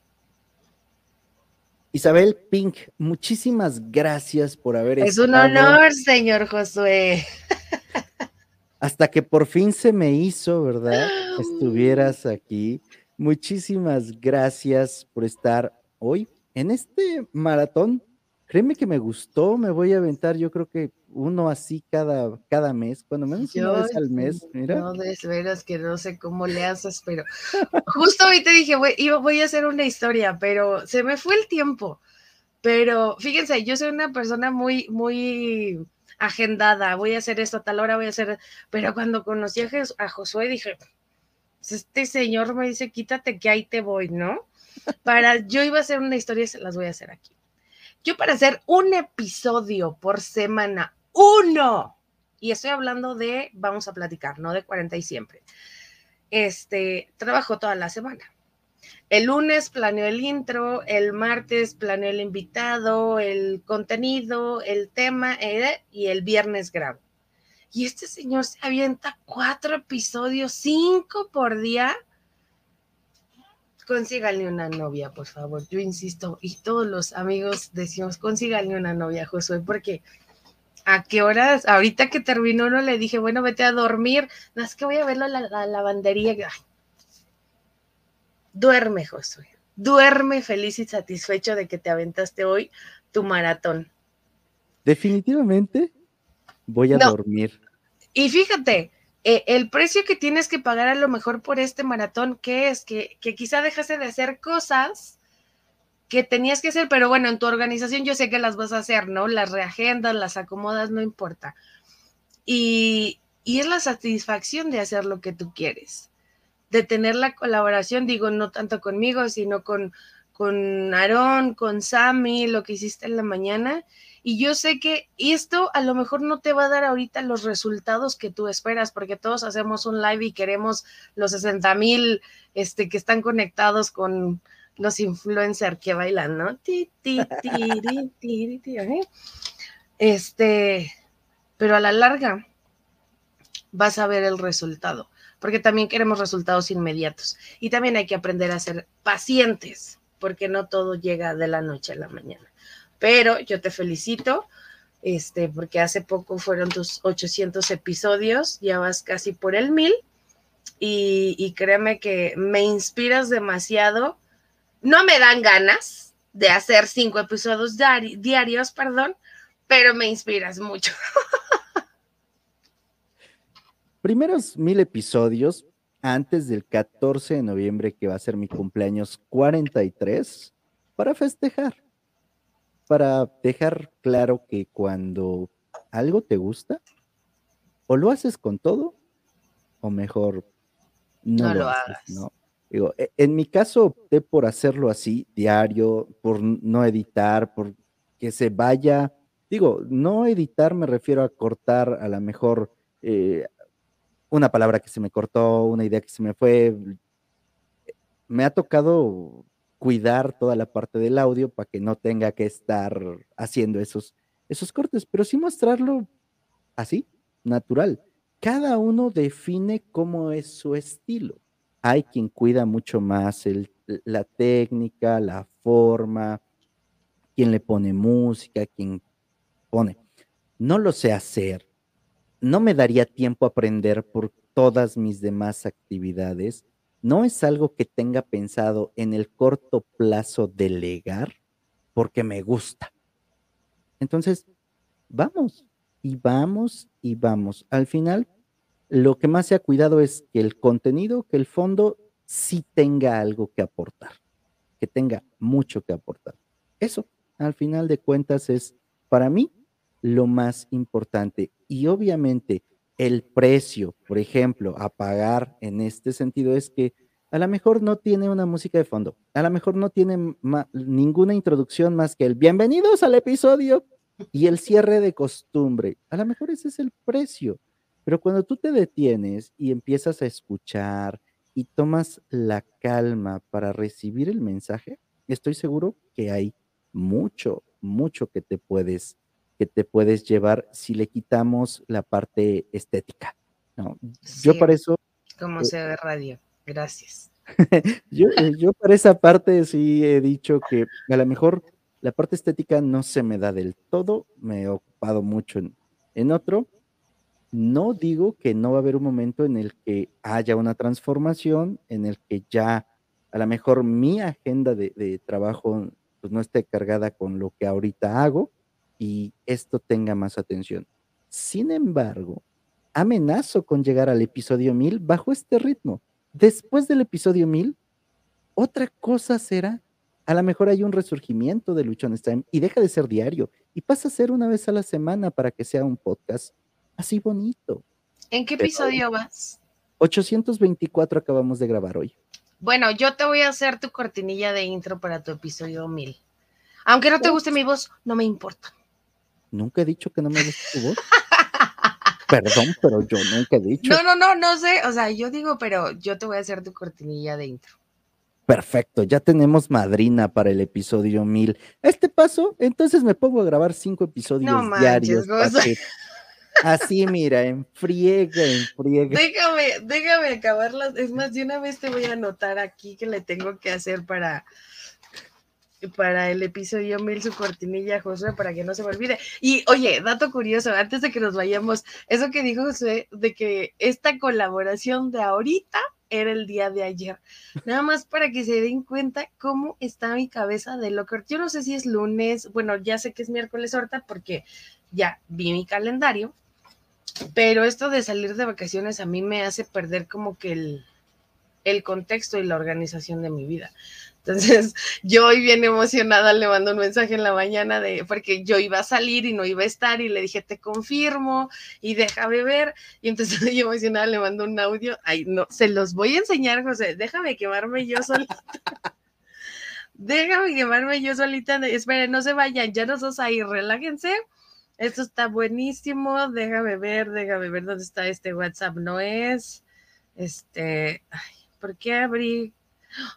A: Isabel Pink, muchísimas gracias por haber
B: Es un honor, señor Josué.
A: Hasta que por fin se me hizo, ¿verdad? Estuvieras aquí. Muchísimas gracias por estar hoy en este maratón Créeme que me gustó, me voy a aventar, yo creo que uno así cada, cada mes, cuando menos una vez al mes, mira.
B: No, de veras que no sé cómo le haces, pero justo ahorita dije, voy, voy a hacer una historia, pero se me fue el tiempo. Pero fíjense, yo soy una persona muy, muy agendada, voy a hacer esto a tal hora, voy a hacer, pero cuando conocí a, a Josué dije, pues este señor me dice, quítate que ahí te voy, ¿no? Para, yo iba a hacer una historia y se las voy a hacer aquí. Yo para hacer un episodio por semana, uno, y estoy hablando de, vamos a platicar, no de 40 y siempre, este, trabajo toda la semana. El lunes planeo el intro, el martes planeo el invitado, el contenido, el tema eh, y el viernes grabo. Y este señor se avienta cuatro episodios, cinco por día consíganle una novia, por favor. Yo insisto, y todos los amigos decimos, consíganle una novia, Josué, porque a qué horas, ahorita que terminó, no le dije, bueno, vete a dormir, no es que voy a verlo a la, lavandería. Duerme, Josué, duerme feliz y satisfecho de que te aventaste hoy tu maratón.
A: Definitivamente voy a dormir.
B: Y fíjate, eh, el precio que tienes que pagar a lo mejor por este maratón, ¿qué es? Que, que quizá dejaste de hacer cosas que tenías que hacer, pero bueno, en tu organización yo sé que las vas a hacer, ¿no? Las reagendas, las acomodas, no importa. Y, y es la satisfacción de hacer lo que tú quieres, de tener la colaboración, digo, no tanto conmigo, sino con, con Aarón, con Sammy, lo que hiciste en la mañana, y yo sé que esto a lo mejor no te va a dar ahorita los resultados que tú esperas, porque todos hacemos un live y queremos los 60 mil este, que están conectados con los influencers que bailan, ¿no? Este, pero a la larga vas a ver el resultado, porque también queremos resultados inmediatos. Y también hay que aprender a ser pacientes, porque no todo llega de la noche a la mañana pero yo te felicito, este, porque hace poco fueron tus 800 episodios, ya vas casi por el mil, y, créeme que me inspiras demasiado. No me dan ganas de hacer cinco episodios diarios, perdón, pero me inspiras mucho.
A: Primeros mil episodios antes del 14 de noviembre, que va a ser mi cumpleaños 43, para festejar para dejar claro que cuando algo te gusta, o lo haces con todo, o mejor no, lo, hagas. ¿no? Digo, e, en mi caso opté por hacerlo así, diario, por no editar, por que se vaya. Digo, no editar me refiero a cortar a lo mejor eh, una palabra que se me cortó, una idea que se me fue. Me ha tocado cuidar toda la parte del audio para que no tenga que estar haciendo esos, esos cortes, pero sí mostrarlo así, natural. Cada uno define cómo es su estilo. Hay quien cuida mucho más el, la técnica, la forma, quien le pone música, quien pone. No lo sé hacer. No me daría tiempo a aprender por todas mis demás actividades no es algo que tenga pensado en el corto plazo delegar porque me gusta. Entonces, vamos y vamos y vamos. Al final, lo que más se ha cuidado es que el contenido, que el fondo sí tenga algo que aportar, que tenga mucho que aportar. Eso, al final de cuentas, es para mí lo más importante. Y obviamente, el precio, por ejemplo, a pagar en este sentido es que A lo mejor no tiene una música de fondo, a lo mejor no tiene ninguna introducción más que el bienvenidos al episodio y el cierre de costumbre. A lo mejor ese es el precio. Pero cuando tú te detienes y empiezas a escuchar y tomas la calma para recibir el mensaje, estoy seguro que hay mucho, mucho que te puedes, que te puedes llevar si le quitamos la parte estética. ¿no? Yo para eso.
B: Como eh se ve radio. Gracias.
A: yo, eh, yo para esa parte sí he dicho que a lo mejor la parte estética no se me da del todo, me he ocupado mucho en, en otro. No digo que no va a haber un momento en el que haya una transformación, en el que ya a lo mejor mi agenda de, de trabajo pues no esté cargada con lo que ahorita hago y esto tenga más atención. Sin embargo, amenazo con llegar al episodio 1000 bajo este ritmo después del episodio 1000, otra cosa será. A lo mejor hay un resurgimiento de Luchones Time y deja de ser diario y pasa a ser una vez a la semana para que sea un podcast así bonito.
B: ¿En qué episodio vas?
A: 824 acabamos de grabar hoy.
B: Bueno, yo te voy a hacer tu cortinilla de intro para tu episodio 1000. Aunque no te guste mi voz, no me importa.
A: Nunca he dicho que no me guste tu voz. Perdón, pero yo nunca he dicho.
B: No, no, no, no sé. O sea, yo digo, pero yo te voy a hacer tu cortinilla de intro.
A: Perfecto, ya tenemos madrina para el episodio 1000. este paso, entonces me pongo a grabar cinco episodios diarios. Así, mira, en friega, en friega.
B: Déjame, déjame acabarlas. Es más, de una vez te voy a anotar aquí que le tengo que hacer para, para el episodio mil su cortinilla, Josué, para que no se me olvide. Y oye, dato curioso, antes de que nos vayamos, eso que dijo Josué, de que esta colaboración de ahorita era el día de ayer. Nada más para que se den cuenta cómo está mi cabeza de locker. Yo no sé si es lunes, bueno, ya sé que es miércoles ahorita porque ya vi mi calendario, pero esto de salir de vacaciones a mí me hace perder como que el, el contexto y la organización de mi vida. Entonces, yo hoy bien emocionada le mando un mensaje en la mañana de, porque yo iba a salir y no iba a estar y le dije, te confirmo y déjame ver. Y entonces yo emocionada le mando un audio. Ay, no, se los voy a enseñar, José. Déjame quemarme yo solita. déjame quemarme yo solita. Esperen, no se vayan, ya nos vamos a ir, relájense. Esto está buenísimo. Déjame ver, déjame ver dónde está este WhatsApp. No es. Este. ¿Por qué abrí?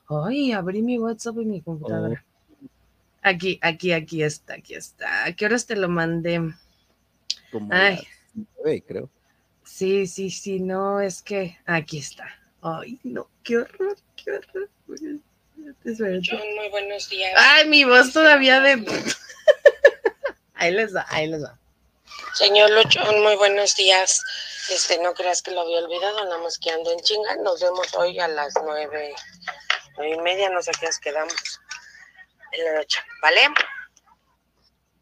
B: Ay, abrí mi WhatsApp en mi computadora. Oh. Aquí, aquí, aquí está, aquí está. ¿A qué horas te lo mandé?
A: Como Ay. creo.
B: Sí, sí, sí, no, es que aquí está. Ay, no, qué horror, qué horror.
C: John, muy buenos días.
B: Ay, mi voz todavía de. ahí les va, ahí les va.
C: Señor Luchón, muy buenos días. Este, no creas que lo había olvidado, nada más que ando en chinga. Nos vemos hoy a las nueve, nueve y media, no sé qué quedamos en la noche, ¿vale?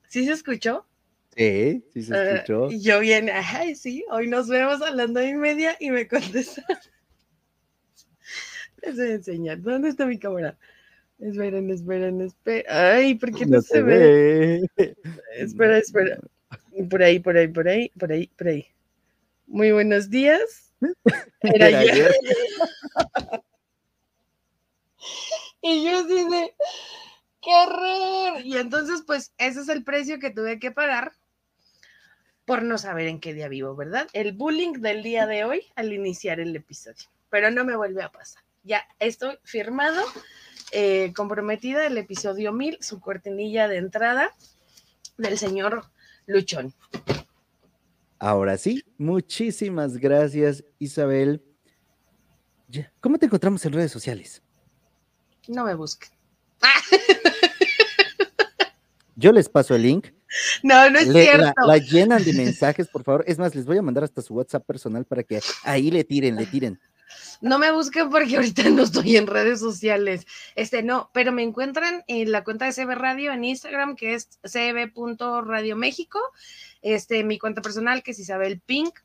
B: ¿Sí se escuchó?
A: Sí, sí se ah, escuchó.
B: y yo bien, ay, sí, hoy nos vemos a las nueve y media y me contestan. Les voy a enseñar. ¿Dónde está mi cámara? Esperen, esperen, esperen. Ay, ¿por qué no, se ve? Espera, espera. Por ahí, por ahí, por ahí, por ahí, por ahí. Muy buenos días. Era ayer. y yo dije, qué horror. Y entonces, pues, ese es el precio que tuve que pagar por no saber en qué día vivo, ¿verdad? El bullying del día de hoy al iniciar el episodio. Pero no me vuelve a pasar. Ya estoy firmado, eh, comprometida el episodio 1000, su cortinilla de entrada del señor Luchón.
A: Ahora sí, muchísimas gracias, Isabel. ¿Cómo te encontramos en redes sociales?
B: No me busquen.
A: Yo les paso el link.
B: No, no es cierto.
A: La, llenan de mensajes, por favor. Es más, les voy a mandar hasta su WhatsApp personal para que ahí le tiren, le tiren.
B: No me busquen porque ahorita no estoy en redes sociales. Este no, pero me encuentran en la cuenta de CB Radio en Instagram, que es cb.radioméxico. México este, mi cuenta personal, que es Isabel Pink,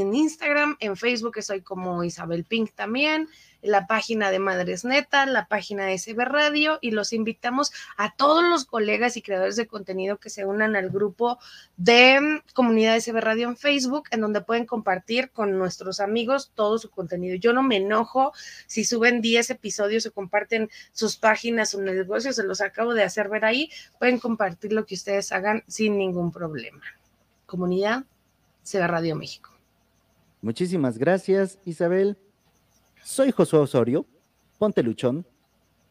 B: en Instagram, en Facebook estoy como Isabel Pink también, la página de Madres Neta, la página de SB Radio y los invitamos a todos los colegas y creadores de contenido que se unan al grupo de comunidad SB Radio en Facebook, en donde pueden compartir con nuestros amigos todo su contenido. Yo no me enojo si suben 10 episodios o comparten sus páginas, su negocio, se los acabo de hacer ver ahí, pueden compartir lo que ustedes hagan sin ningún problema. Comunidad SB Radio México.
A: Muchísimas gracias, Isabel. Soy Josué Osorio, ponte luchón.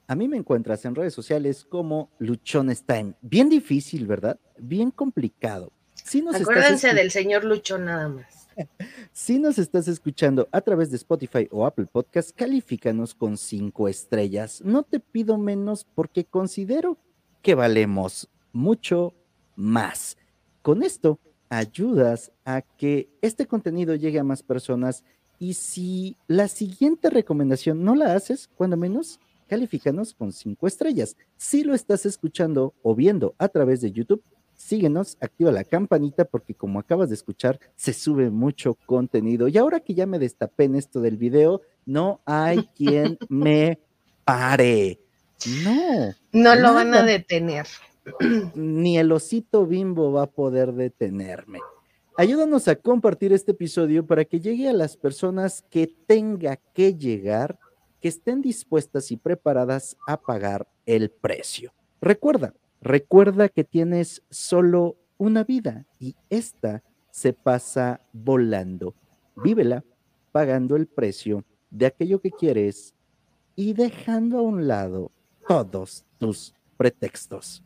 A: A mí me encuentras en redes sociales como Luchón Time. Bien difícil, ¿verdad? Bien complicado.
B: Si nos Acuérdense del señor Luchón nada más.
A: si nos estás escuchando a través de Spotify o Apple Podcast, califícanos con cinco estrellas. No te pido menos porque considero que valemos mucho más. Con esto ayudas a que este contenido llegue a más personas y si la siguiente recomendación no la haces, cuando menos, califícanos con cinco estrellas. Si lo estás escuchando o viendo a través de YouTube, síguenos, activa la campanita porque como acabas de escuchar, se sube mucho contenido. Y ahora que ya me destapé en esto del video, no hay quien me pare. No.
B: No lo van a detener.
A: Ni el osito bimbo va a poder detenerme. Ayúdanos a compartir este episodio para que llegue a las personas que tenga que llegar, que estén dispuestas y preparadas a pagar el precio. Recuerda, recuerda que tienes solo una vida y esta se pasa volando. Vívela pagando el precio de aquello que quieres y dejando a un lado todos tus pretextos.